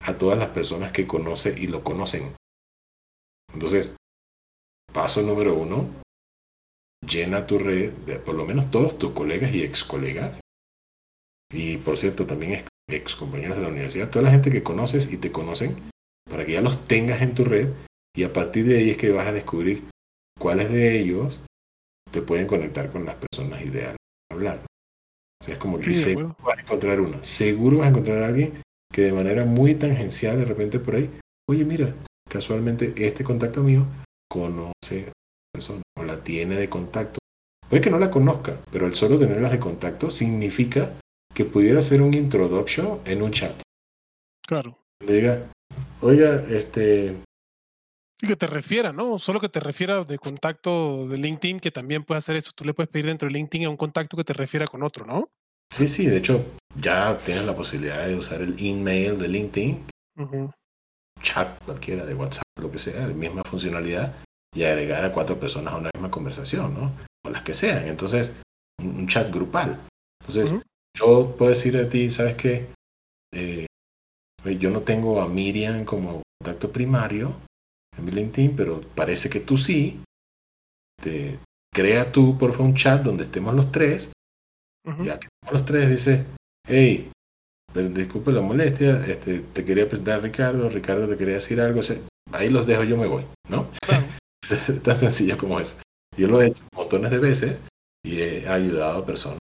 a todas las personas que conoce y lo conocen. Entonces, paso número uno, llena tu red de por lo menos todos tus colegas y ex colegas. Y por cierto, también ex, compañeros de la universidad, toda la gente que conoces y te conocen, para que ya los tengas en tu red y a partir de ahí es que vas a descubrir cuáles de ellos te pueden conectar con las personas ideales para hablar. O sea, es como que seguro vas a encontrar una, seguro vas a encontrar a alguien que de manera muy tangencial de repente por ahí, oye mira, casualmente este contacto mío conoce a persona o la tiene de contacto. Puede que no la conozca, pero el solo tenerlas de contacto significa que pudiera ser un introduction en un chat. Claro. Diga, oiga, este, y que te refiera, ¿no? Solo que te refiera de contacto de LinkedIn, que también puede hacer eso. Tú le puedes pedir dentro de LinkedIn a un contacto que te refiera con otro, ¿no? Sí, sí, de hecho, ya tienes la posibilidad de usar el email de LinkedIn, chat cualquiera de WhatsApp, lo que sea, la misma funcionalidad, y agregar a cuatro personas a una misma conversación, ¿no? O las que sean. Entonces, un, chat grupal. Entonces, yo puedo decir a ti, ¿sabes qué? Eh, yo no tengo a Miriam como contacto primario, en mi LinkedIn, pero parece que tú sí. Te crea tú, por favor, un chat donde estemos los tres. Ya que estemos los tres, dice, hey, disculpe la molestia, este, te quería presentar a Ricardo, Ricardo te quería decir algo, ahí los dejo, yo me voy, ¿no? es tan sencillo como eso. Yo lo he hecho montones de veces y he ayudado a personas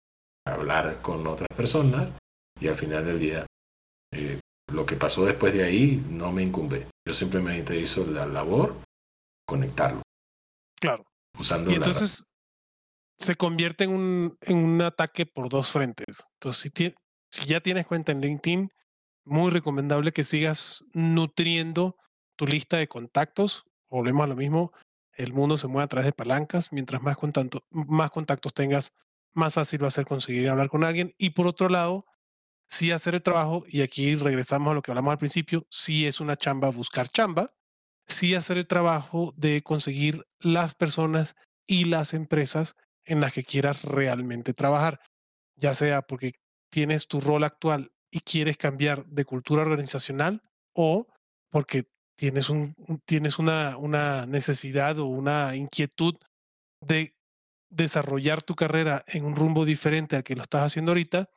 a hablar con otras personas y al final del día eh, lo que pasó después de ahí no me incumbe. Yo simplemente hizo la labor, conectarlo. Claro. Usando y entonces se convierte en un, en un ataque por dos frentes. Entonces, si, si ya tienes cuenta en LinkedIn, muy recomendable que sigas nutriendo tu lista de contactos. Volvemos a lo mismo. El mundo se mueve a través de palancas. Mientras más, más contactos tengas, más fácil va a ser conseguir hablar con alguien. Y por otro lado, sí hacer el trabajo, y aquí regresamos a lo que hablamos al principio, sí es una chamba buscar chamba, sí hacer el trabajo de conseguir las personas y las empresas en las que quieras realmente trabajar, ya sea porque tienes tu rol actual y quieres cambiar de cultura organizacional o porque tienes, un, tienes una, una necesidad o una inquietud de desarrollar tu carrera en un rumbo diferente al que lo estás haciendo ahorita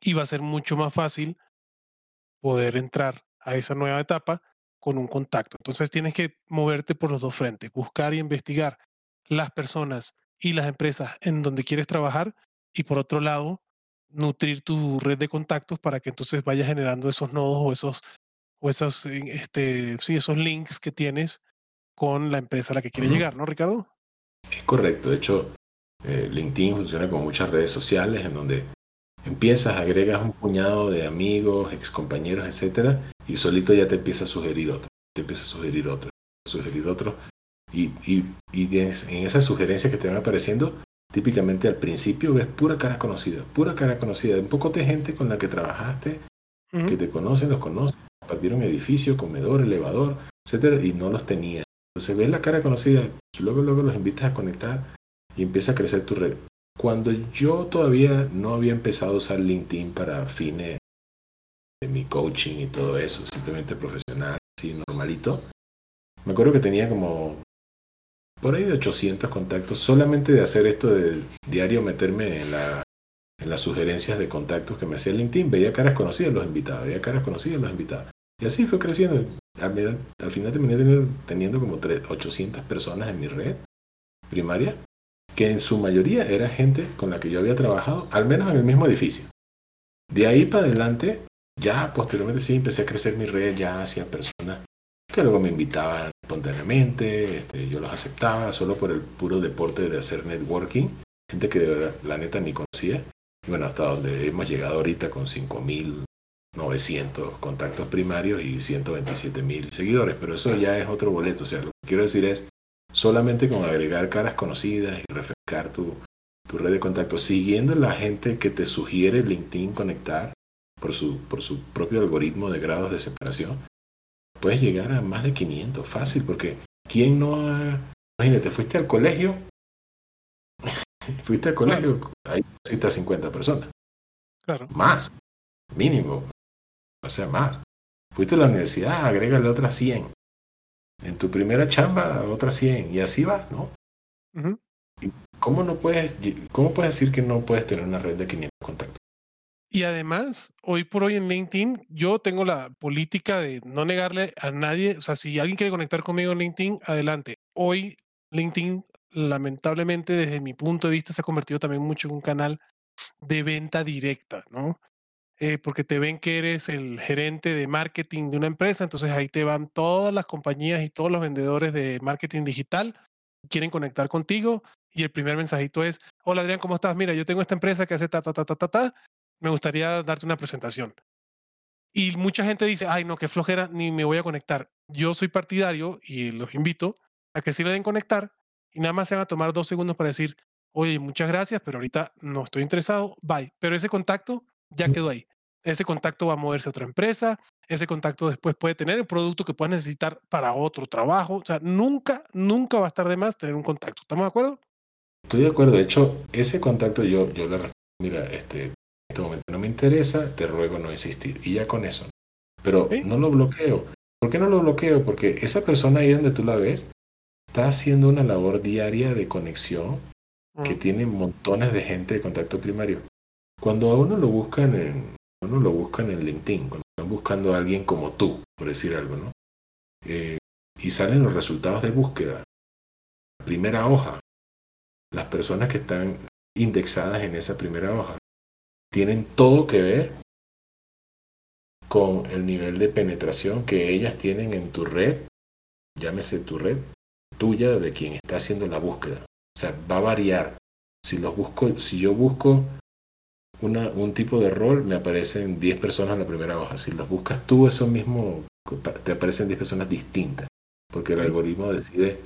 y va a ser mucho más fácil poder entrar a esa nueva etapa con un contacto. Entonces tienes que moverte por los dos frentes, buscar y investigar las personas y las empresas en donde quieres trabajar y por otro lado, nutrir tu red de contactos para que entonces vayas generando esos nodos o esos o esos eh, este sí, esos links que tienes con la empresa a la que quieres llegar, ¿no, Ricardo? Es correcto. De hecho, eh, LinkedIn funciona con muchas redes sociales en donde Empiezas, agregas un puñado de amigos, ex compañeros, etcétera, y solito ya te empieza a sugerir otro, te empieza a sugerir otro, a sugerir otro. Y, y, y en esas sugerencias que te van apareciendo, típicamente al principio ves pura cara conocida, pura cara conocida, un poco de gente con la que trabajaste, que te conocen, los conocen, compartieron edificio, comedor, elevador, etcétera, y no los tenías. Entonces ves la cara conocida, luego, luego los invitas a conectar y empieza a crecer tu red. Cuando yo todavía no había empezado a usar LinkedIn para fines de mi coaching y todo eso, simplemente profesional, así normalito, me acuerdo que tenía como por ahí de 800 contactos, solamente de hacer esto de diario meterme en, la, en las sugerencias de contactos que me hacía LinkedIn, veía caras conocidas, los invitaba, veía caras conocidas, los invitaba. Y así fue creciendo. Al, al final terminé teniendo, teniendo como 800 personas en mi red primaria que en su mayoría era gente con la que yo había trabajado, al menos en el mismo edificio. De ahí para adelante, ya posteriormente sí empecé a crecer mi red ya hacia personas que luego me invitaban espontáneamente, este, yo los aceptaba solo por el puro deporte de hacer networking, gente que de verdad, la neta ni conocía. Y bueno, hasta donde hemos llegado ahorita con 5.900 contactos primarios y 127.000 seguidores, pero eso ya es otro boleto. O sea, lo que quiero decir es, solamente con agregar caras conocidas y refrescar tu, tu red de contactos, siguiendo la gente que te sugiere LinkedIn conectar por su, por su propio algoritmo de grados de separación, puedes llegar a más de 500, fácil, porque ¿quién no ha... Imagínate, fuiste al colegio fuiste al colegio, ahí a 50 personas. Claro. Más, mínimo. O sea, más. Fuiste a la universidad, agrégale otras 100. En tu primera chamba, otras 100. Y así va, ¿no? ¿Cómo no puedes, cómo puedes decir que no puedes tener una red de 500 contactos? Y además, hoy por hoy en LinkedIn, yo tengo la política de no negarle a nadie, o sea, si alguien quiere conectar conmigo en LinkedIn, adelante. Hoy LinkedIn, lamentablemente, desde mi punto de vista, se ha convertido también mucho en un canal de venta directa, ¿no? Eh, porque te ven que eres el gerente de marketing de una empresa, entonces ahí te van todas las compañías y todos los vendedores de marketing digital, quieren conectar contigo y el primer mensajito es, hola Adrián, ¿cómo estás? Mira, yo tengo esta empresa que hace ta, ta, ta, ta, ta, ta, me gustaría darte una presentación. Y mucha gente dice, ay, no, qué flojera, ni me voy a conectar. Yo soy partidario y los invito a que sí le den conectar y nada más se van a tomar dos segundos para decir, oye, muchas gracias, pero ahorita no estoy interesado, bye. Pero ese contacto ya quedó ahí. Ese contacto va a moverse a otra empresa, ese contacto después puede tener el producto que puedas necesitar para otro trabajo. O sea, nunca, nunca va a estar de más tener un contacto. ¿Estamos de acuerdo? Estoy de acuerdo. De hecho, ese contacto yo, yo le respondo, mira, este, este momento no me interesa, te ruego no insistir. Y ya con eso. Pero no lo bloqueo. ¿Por qué no lo bloqueo? Porque esa persona ahí donde tú la ves está haciendo una labor diaria de conexión que tiene montones de gente de contacto primario. Cuando a uno lo buscan en, uno lo buscan en LinkedIn, cuando están buscando a alguien como tú, por decir algo, ¿no? Eh, y salen los resultados de búsqueda. Primera hoja. Las personas que están indexadas en esa primera hoja tienen todo que ver con el nivel de penetración que ellas tienen en tu red, llámese tu red tuya de quien está haciendo la búsqueda. O sea, va a variar. Si los busco, si yo busco una, un tipo de rol, me aparecen 10 personas en la primera hoja. Si los buscas tú, eso mismo te aparecen 10 personas distintas, porque el algoritmo decide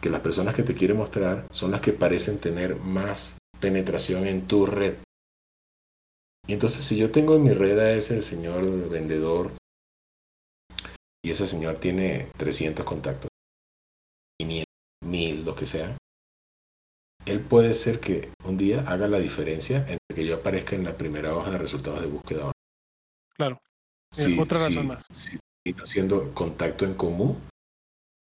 que las personas que te quiere mostrar son las que parecen tener más penetración en tu red. Y entonces si yo tengo en mi red a ese señor vendedor y ese señor tiene 300 contactos, 500, 1000, lo que sea, él puede ser que un día haga la diferencia entre que yo aparezca en la primera hoja de resultados de búsqueda. Claro. Sí, otra razón más. Sí, haciendo contacto en común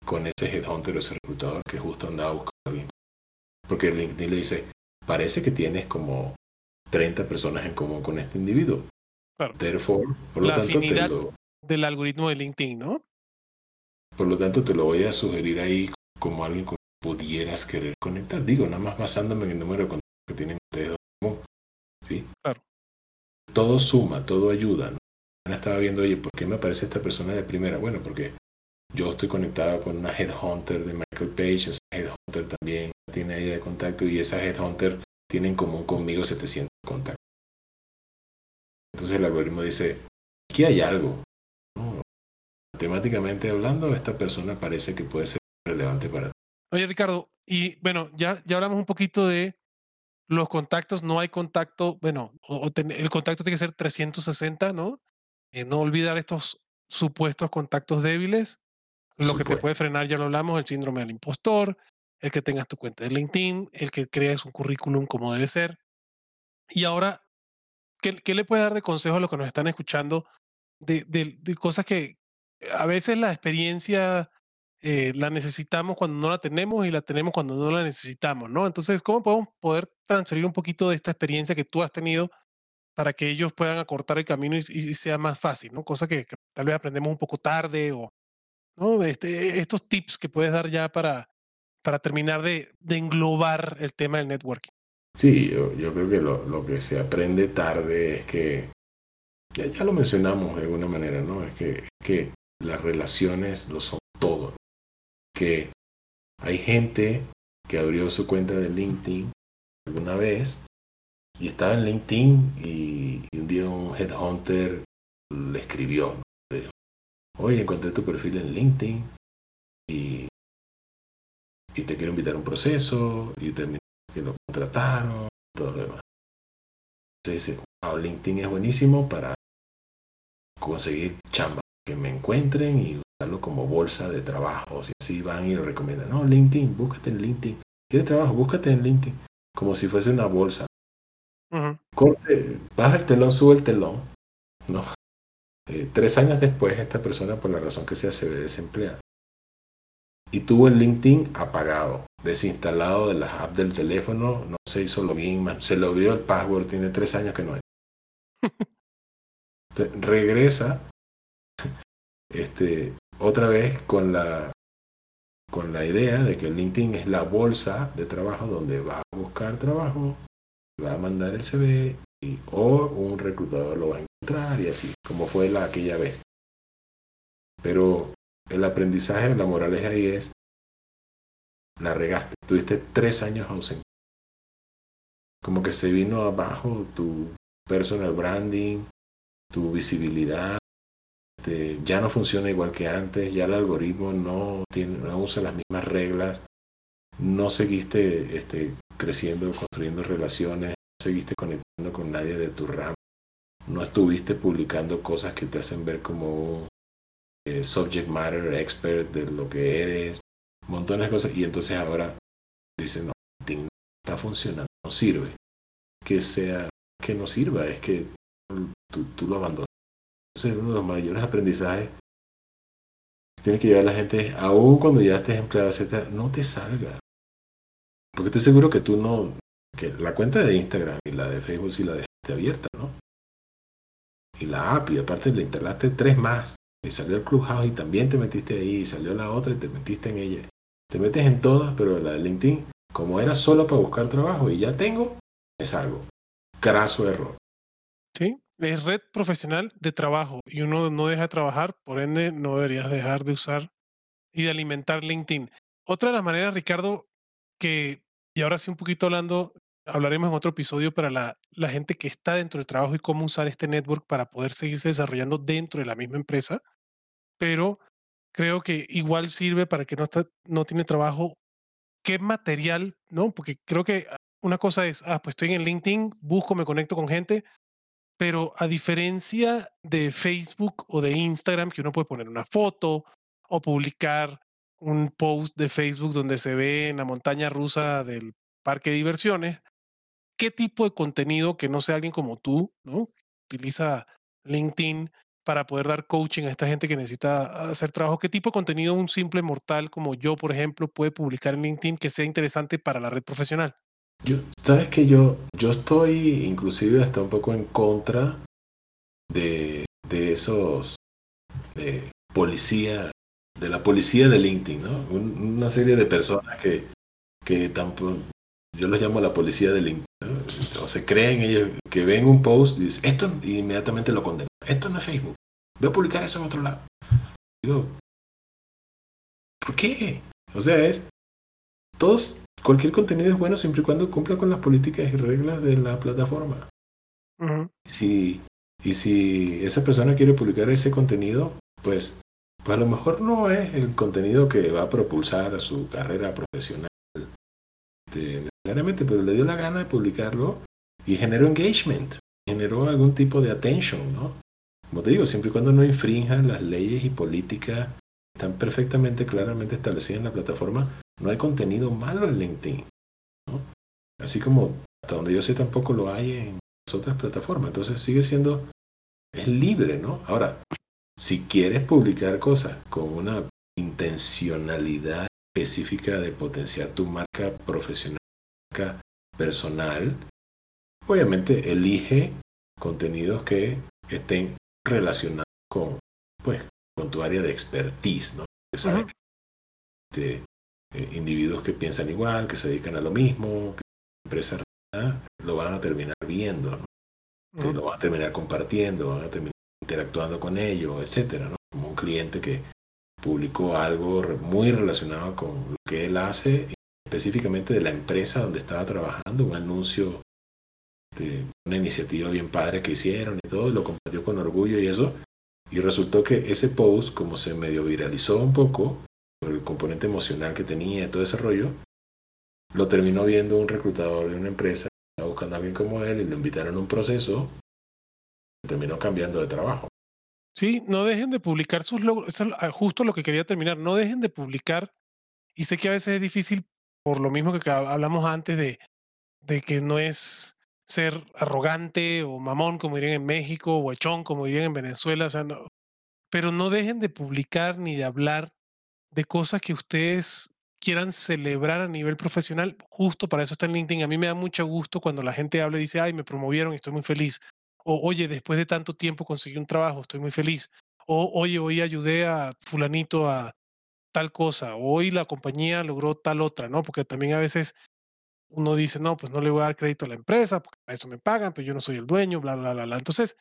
con ese headhunter o ese reclutador que justo andaba buscando a alguien. Porque LinkedIn le dice, parece que tienes como 30 personas en común con este individuo. Claro. Therefore, por lo tanto, afinidad del algoritmo de LinkedIn, ¿no? Por lo tanto, te lo voy a sugerir ahí como alguien con pudieras querer conectar. Digo, nada más basándome en el número de contactos que tienen ustedes común. ¿sí? Claro. Todo suma, todo ayuda. ¿no? Estaba viendo, oye, ¿por qué me aparece esta persona de primera? Bueno, porque yo estoy conectado con una headhunter de Michael Page, esa headhunter también tiene ella de contacto y esa headhunter tiene en común conmigo 700 contactos. Entonces el algoritmo dice, aquí hay algo. Matemáticamente hablando, esta persona parece que puede ser relevante para ti. Oye, Ricardo, y bueno, ya, ya hablamos un poquito de los contactos, no hay contacto, bueno, el contacto tiene que ser 360, ¿no? Eh, no olvidar estos supuestos contactos débiles. Lo que te puede frenar, ya lo hablamos, el síndrome del impostor, el que tengas tu cuenta de LinkedIn, el que crees un currículum como debe ser. Y ahora, ¿qué, qué le puede dar de consejo a los que nos están escuchando de, de, de cosas que a veces la experiencia eh, la necesitamos cuando no la tenemos y la tenemos cuando no la necesitamos, ¿no? Entonces, ¿cómo podemos poder transferir un poquito de esta experiencia que tú has tenido para que ellos puedan acortar el camino y, sea más fácil, ¿no? Cosa que, tal vez aprendemos un poco tarde o, ¿no? Este, estos tips que puedes dar ya para, para terminar de, de englobar el tema del networking. Sí, yo, yo creo que lo, lo, que se aprende tarde es que, ya, ya, lo mencionamos de alguna manera, ¿no? Es que, que las relaciones lo todo que hay gente que abrió su cuenta de LinkedIn alguna vez y estaba en LinkedIn y, un día un headhunter le escribió, oye, encontré tu perfil en LinkedIn y, y te quiero invitar a un proceso y terminé que lo contrataron, todo lo demás. Entonces LinkedIn es buenísimo para conseguir chamba, que me encuentren y como bolsa de trabajo. Si así van y lo recomiendan, no, LinkedIn, búscate en LinkedIn. ¿Quieres trabajo? Búscate en LinkedIn. como si fuese una bolsa. Corte, baja el telón, sube el telón. No. Eh, tres años después, esta persona, por la razón que sea, se ve desempleada. Y tuvo el LinkedIn apagado, desinstalado de las apps del teléfono, no se hizo login, se le olvidó el password, tiene tres años que no hay. regresa este, otra vez con la, con la idea de que LinkedIn es la bolsa de trabajo donde va a buscar trabajo, va a mandar el CV y, o un reclutador lo va a encontrar y así, como fue la, aquella vez. Pero el aprendizaje, la moraleja ahí es, la regaste, tuviste tres años ausente. Como que se vino abajo tu personal branding, tu visibilidad, este, ya no funciona igual que antes, ya el algoritmo no, tiene, no usa las mismas reglas, no seguiste este, creciendo, construyendo relaciones, no seguiste conectando con nadie de tu RAM, no estuviste publicando cosas que te hacen ver como eh, subject matter expert de lo que eres, montones de cosas, y entonces ahora dicen, no, está funcionando, no sirve. Que sea, que no sirva, es que tú, tú lo abandonas uno de los mayores aprendizajes tiene que llevar la gente, aún cuando ya estés empleado, etcétera, no te salga. Porque estoy seguro que tú no, que la cuenta de Instagram y la de Facebook sí la dejaste abierta, ¿no? Y la app, y aparte le instalaste tres más. Y salió el Clubhouse y también te metiste ahí, y salió la otra y te metiste en ella. Te metes en todas, pero la de LinkedIn, como era solo para buscar trabajo y ya tengo, es algo. Craso error. Sí, es red profesional de trabajo y uno no deja de trabajar, por ende no deberías dejar de usar y de alimentar LinkedIn. Otra de las maneras, Ricardo, que, y ahora sí un poquito hablando, hablaremos en otro episodio para la, la gente que está dentro del trabajo y cómo usar este network para poder seguirse desarrollando dentro de la misma empresa, pero creo que igual sirve para que no, está, no tiene trabajo, qué material, ¿no? Porque creo que una cosa es, ah, pues estoy en LinkedIn, busco, me conecto con gente, pero a diferencia de Facebook o de Instagram, que uno puede poner una foto o publicar un post de Facebook donde se ve en la montaña rusa del parque de diversiones, ¿qué tipo de contenido que no sea alguien como tú, ¿no? Utiliza LinkedIn para poder dar coaching a esta gente que necesita hacer trabajo. ¿Qué tipo de contenido un simple mortal como yo, por ejemplo, puede publicar en LinkedIn que sea interesante para la red profesional? Yo, sabes que yo, yo estoy inclusive hasta un poco en contra de, de esos de policía, de la policía de LinkedIn, ¿no? una serie de personas que, que tampoco, yo los llamo la policía de LinkedIn, o se creen ellos que ven un post y dicen, esto y inmediatamente lo condenan, esto no es Facebook, voy a publicar eso en otro lado. Digo, ¿por qué? O sea, es, todos cualquier contenido es bueno siempre y cuando cumpla con las políticas y reglas de la plataforma. si, y si esa persona quiere publicar ese contenido, pues, pues a lo mejor no es el contenido que va a propulsar a su carrera profesional este, necesariamente, pero le dio la gana de publicarlo y generó engagement, generó algún tipo de attention, ¿no? Como te digo, siempre y cuando no infrinjan las leyes y políticas están perfectamente claramente establecidas en la plataforma, no hay contenido malo en LinkedIn. ¿no? Así como hasta donde yo sé tampoco lo hay en las otras plataformas. Entonces sigue siendo, es libre, ¿no? Ahora, si quieres publicar cosas con una intencionalidad específica de potenciar tu marca profesional, marca personal, obviamente elige contenidos que estén relacionados con, pues, con tu área de expertise, ¿no? Eh, individuos que piensan igual, que se dedican a lo mismo, que empresas lo van a terminar viendo, ¿no? lo van a terminar compartiendo, van a terminar interactuando con ellos, etcétera, ¿no? Como un cliente que publicó algo muy relacionado con lo que él hace, específicamente de la empresa donde estaba trabajando, un anuncio de una iniciativa bien padre que hicieron y todo, lo compartió con orgullo y eso, y resultó que ese post, como se medio viralizó un poco, el componente emocional que tenía todo ese rollo, lo terminó viendo un reclutador de una empresa, estaba buscando a alguien como él y lo invitaron a un proceso, terminó cambiando de trabajo. Sí, no dejen de publicar sus logros, eso es justo lo que quería terminar, no dejen de publicar, y sé que a veces es difícil por lo mismo que hablamos antes de, de que no es ser arrogante o mamón, como dirían en México, o echón, como dirían en Venezuela, o sea, no, pero no dejen de publicar ni de hablar de cosas que ustedes quieran celebrar a nivel profesional. Justo para eso está en LinkedIn. A mí me da mucho gusto cuando la gente habla y dice, ay, me promovieron y estoy muy feliz. O, oye, después de tanto tiempo conseguí un trabajo, estoy muy feliz. O, oye, hoy ayudé a fulanito a tal cosa. O, hoy la compañía logró tal otra, ¿no? Porque también a veces uno dice, no, pues no le voy a dar crédito a la empresa, porque a eso me pagan, pero yo no soy el dueño, bla, bla, bla, bla. Entonces,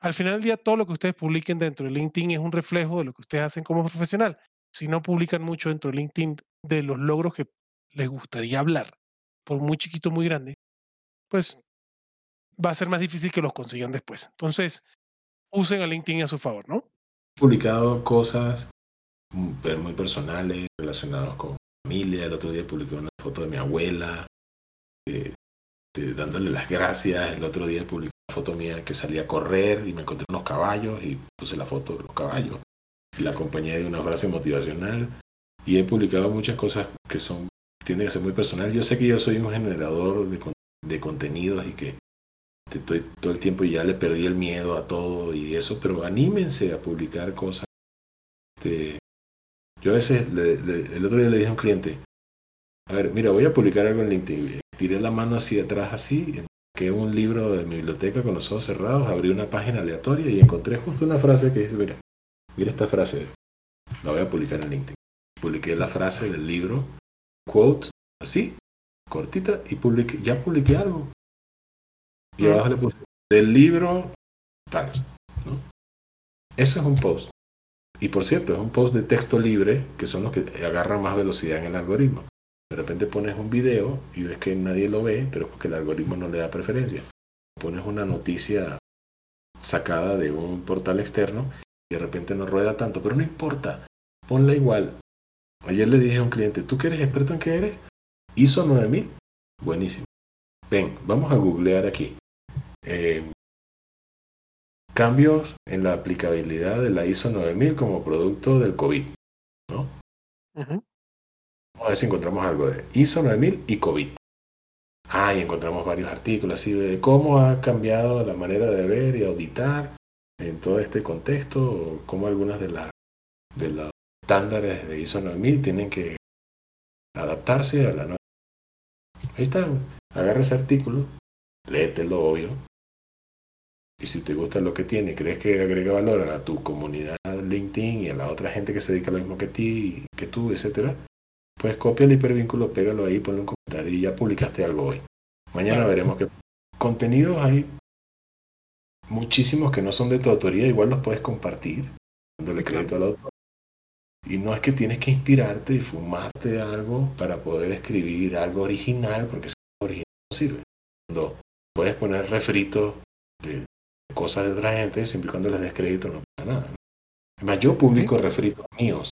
al final del día, todo lo que ustedes publiquen dentro de LinkedIn es un reflejo de lo que ustedes hacen como profesional. Si no publican mucho dentro de LinkedIn de los logros que les gustaría hablar, por muy chiquito, muy grande, pues va a ser más difícil que los consigan después. Entonces, usen a LinkedIn a su favor, ¿no? He publicado cosas muy personales relacionadas con familia. El otro día publiqué una foto de mi abuela, eh, dándole las gracias. El otro día publiqué foto mía que salí a correr y me encontré unos caballos y puse la foto de los caballos. La acompañé de una frase motivacional. Y he publicado muchas cosas que son, tienen que ser muy personal. Yo sé que yo soy un generador de, de contenidos y que estoy todo el tiempo y ya le perdí el miedo a todo y eso, pero anímense a publicar cosas. Este, yo a veces, el otro día le dije a un cliente, a ver, mira, voy a publicar algo en LinkedIn. Tiré la mano hacia atrás así, que un libro de mi biblioteca con los ojos cerrados, abrí una página aleatoria y encontré justo una frase que dice, mira, mira esta frase, la voy a publicar en LinkedIn. Publiqué la frase del libro, quote, así, cortita, y publiqué, ya publiqué algo. Y abajo le puse, del libro, tal, ¿no? Eso es un post. Y por cierto, es un post de texto libre, que son los que agarran más velocidad en el algoritmo. De repente pones un video y ves que nadie lo ve, pero porque el algoritmo no le da preferencia. Pones una noticia sacada de un portal externo y de repente no rueda tanto, pero no importa, ponla igual. Ayer le dije a un cliente, ¿tú que eres experto en qué eres? ISO 9000. Buenísimo. Ven, vamos a googlear aquí. Eh, cambios en la aplicabilidad de la ISO 9000 como producto del COVID. ¿no? a ver si encontramos algo de ISO 9000 y COVID. Ah, y encontramos varios artículos así de cómo ha cambiado la manera de ver y auditar en todo este contexto, cómo algunas de, las de los estándares de ISO 9000 tienen que adaptarse a la nueva. Ahí está, agarra ese artículo, léetelo obvio, y si te gusta lo que tiene, crees que agrega valor a tu comunidad LinkedIn y a la otra gente que se dedica a lo mismo que ti, que tú, etcétera, pues copia el hipervínculo, pégalo ahí, ponle un comentario y ya publicaste algo hoy. Mañana veremos qué contenidos hay muchísimos que no son de tu autoría, igual los puedes compartir, dándole crédito al autor. Y no es que tienes que inspirarte y fumarte algo para poder escribir algo original, porque si original no sirve. No, puedes poner refritos de cosas de otra gente, siempre y cuando les des crédito no pasa nada. Además, yo publico refritos míos.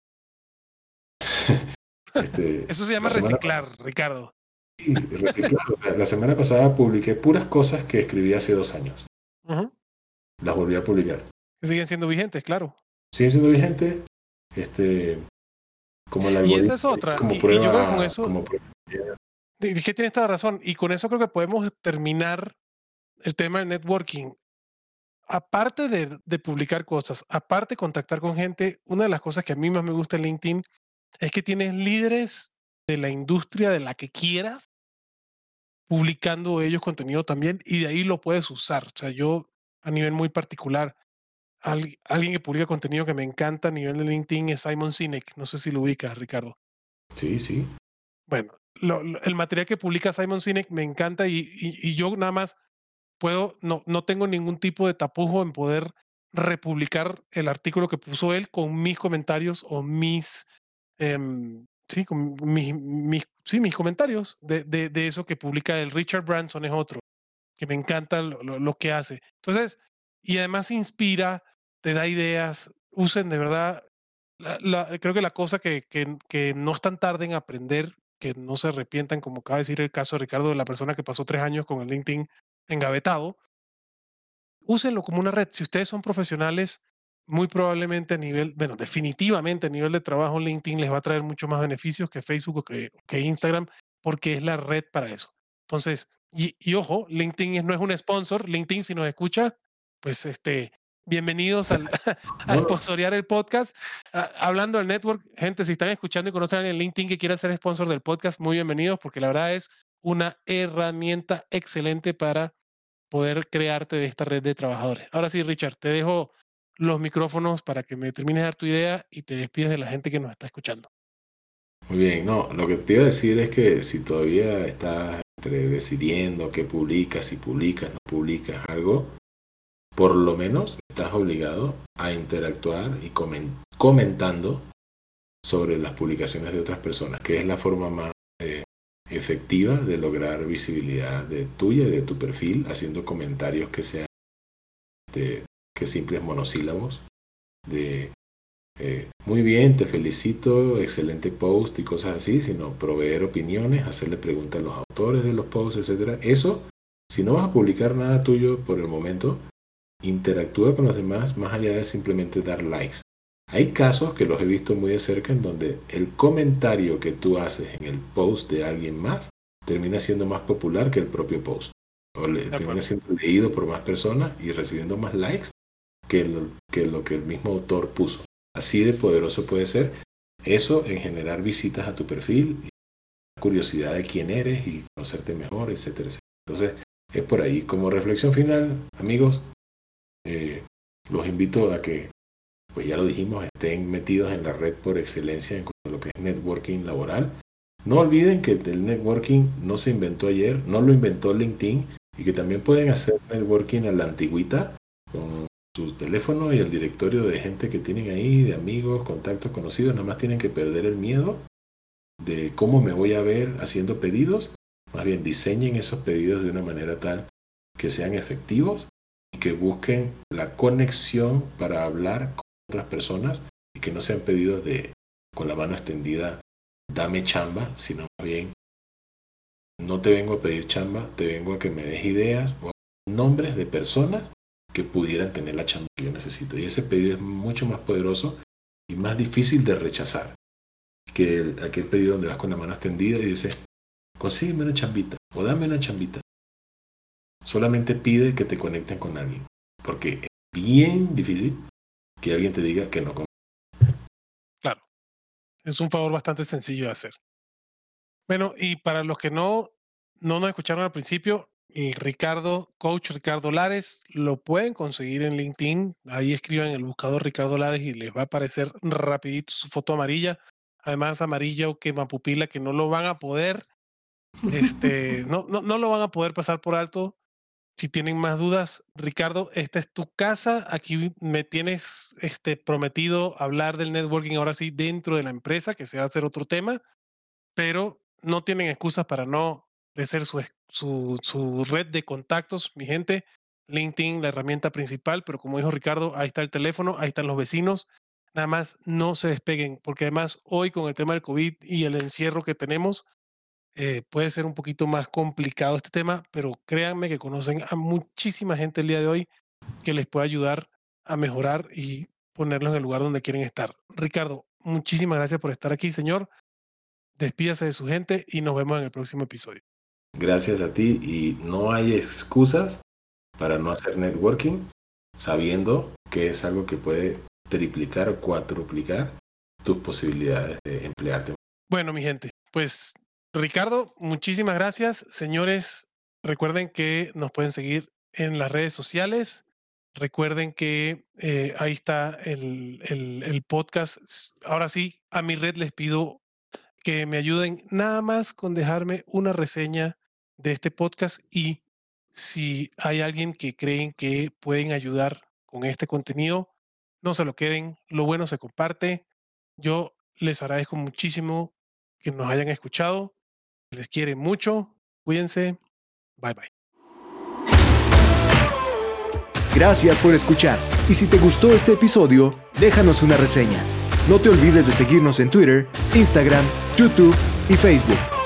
Este, Eso se llama reciclar, Ricardo. Sí, reciclar. la semana pasada publiqué puras cosas que escribí hace dos años. Las volví a publicar. siguen siendo vigentes, claro. Siguen siendo vigentes. Este, como la y esa es otra. Como prueba, yo creo con eso. Como que tienes toda razón. Y con eso creo que podemos terminar el tema del networking. Aparte de, de, publicar cosas, aparte de contactar con gente, una de las cosas que a mí más me gusta en LinkedIn es que tienes líderes de la industria de la que quieras publicando ellos contenido también y de ahí lo puedes usar. O sea, yo a nivel muy particular, alguien que publica contenido que me encanta a nivel de LinkedIn es Simon Sinek. No sé si lo ubicas, Ricardo. Sí, sí. Bueno, el material que publica Simon Sinek me encanta y, y, yo nada más puedo, no, no tengo ningún tipo de tapujo en poder republicar el artículo que puso él con mis comentarios o mis Em, sí, con mis, mis, sí, mis comentarios de, de, de, eso que publica el Richard Branson es otro, que me encanta lo, que hace. Entonces, y además inspira, te da ideas, usen de verdad, creo que la cosa que, no es tan tarde en aprender, que no se arrepientan, como acaba de decir el caso de Ricardo, de la persona que pasó tres años con el LinkedIn engavetado, úsenlo como una red. Si ustedes son profesionales, muy probablemente a nivel, bueno, definitivamente a nivel de trabajo LinkedIn les va a traer mucho más beneficios que Facebook o que Instagram, porque es la red para eso. Entonces, y, ojo, LinkedIn no es un sponsor. LinkedIn, si nos escucha, pues este, bienvenidos al, a sponsorear el podcast. Ah, hablando del network, gente, si están escuchando y conocen a alguien en LinkedIn que quiera ser sponsor del podcast, muy bienvenidos, porque la verdad es una herramienta excelente para poder crearte de esta red de trabajadores. Ahora sí, Richard, te dejo los micrófonos para que me termines de dar tu idea y te despides de la gente que nos está escuchando. Muy bien, no, lo que te iba a decir es que si todavía estás entre decidiendo qué publicas, si publicas, no publicas algo, por lo menos estás obligado a interactuar y comentando sobre las publicaciones de otras personas, que es la forma más eh, efectiva de lograr visibilidad de tuya y de tu perfil, haciendo comentarios que sean de, que simples monosílabos, de eh, muy bien, te felicito, excelente post y cosas así, sino proveer opiniones, hacerle preguntas a los autores de los posts, etcétera. Eso, si no vas a publicar nada tuyo por el momento, interactúa con los demás más allá de simplemente dar likes. Hay casos que los he visto muy de cerca en donde el comentario que tú haces en el post de alguien más termina siendo más popular que el propio post. O termina siendo leído por más personas y recibiendo más likes que que lo que el mismo autor puso. Así de poderoso puede ser eso en generar visitas a tu perfil, y curiosidad de quién eres y conocerte mejor, etcétera, etcétera. Entonces, es por ahí. Como reflexión final, amigos, eh, los invito a que, pues ya lo dijimos, estén metidos en la red por excelencia en lo que es networking laboral. No olviden que el networking no se inventó ayer, no lo inventó LinkedIn y que también pueden hacer networking a la antigüita tu teléfono y el directorio de gente que tienen ahí, de amigos, contactos, conocidos, nada más tienen que perder el miedo de cómo me voy a ver haciendo pedidos. Más bien, diseñen esos pedidos de una manera tal que sean efectivos y que busquen la conexión para hablar con otras personas y que no sean pedidos de con la mano extendida, dame chamba, sino más bien, no te vengo a pedir chamba, te vengo a que me des ideas o nombres de personas que pudieran tener la chamba que yo necesito. Y ese pedido es mucho más poderoso y más difícil de rechazar que aquel pedido donde vas con la mano extendida y dices, consígueme una chambita o dame una chambita. Solamente pide que te conecten con alguien, porque es bien difícil que alguien te diga que no. Claro, es un favor bastante sencillo de hacer. Bueno, y para los que no, no nos escucharon al principio, y Ricardo, coach Ricardo Lares, lo pueden conseguir en LinkedIn. Ahí escriban el buscador Ricardo Lares y les va a aparecer rapidito su foto amarilla. Además, amarilla o quema pupila que no lo van a poder, este, no, no, no lo van a poder pasar por alto. Si tienen más dudas, Ricardo, esta es tu casa. Aquí me tienes este, prometido hablar del networking ahora sí dentro de la empresa, que se va a hacer otro tema, pero no tienen excusas para no crecer su, su, su red de contactos, mi gente. LinkedIn, la herramienta principal, pero como dijo Ricardo, ahí está el teléfono, ahí están los vecinos. Nada más no se despeguen, porque además hoy con el tema del COVID y el encierro que tenemos, eh, puede ser un poquito más complicado este tema, pero créanme que conocen a muchísima gente el día de hoy que les puede ayudar a mejorar y ponerlos en el lugar donde quieren estar. Ricardo, muchísimas gracias por estar aquí, señor. Despídase de su gente y nos vemos en el próximo episodio gracias a ti y no hay excusas para no hacer networking sabiendo que es algo que puede triplicar o cuatruplicar tus posibilidades de emplearte. Bueno, mi gente, pues Ricardo, muchísimas gracias. Señores, recuerden que nos pueden seguir en las redes sociales. Recuerden que eh, ahí está el, el, el podcast. Ahora sí, a mi red les pido que me ayuden nada más con dejarme una reseña de este podcast y si hay alguien que creen que pueden ayudar con este contenido, no se lo queden, lo bueno se comparte. Yo les agradezco muchísimo que nos hayan escuchado, les quiere mucho, cuídense, bye bye. Gracias por escuchar y si te gustó este episodio, déjanos una reseña. No te olvides de seguirnos en Twitter, Instagram, YouTube y Facebook.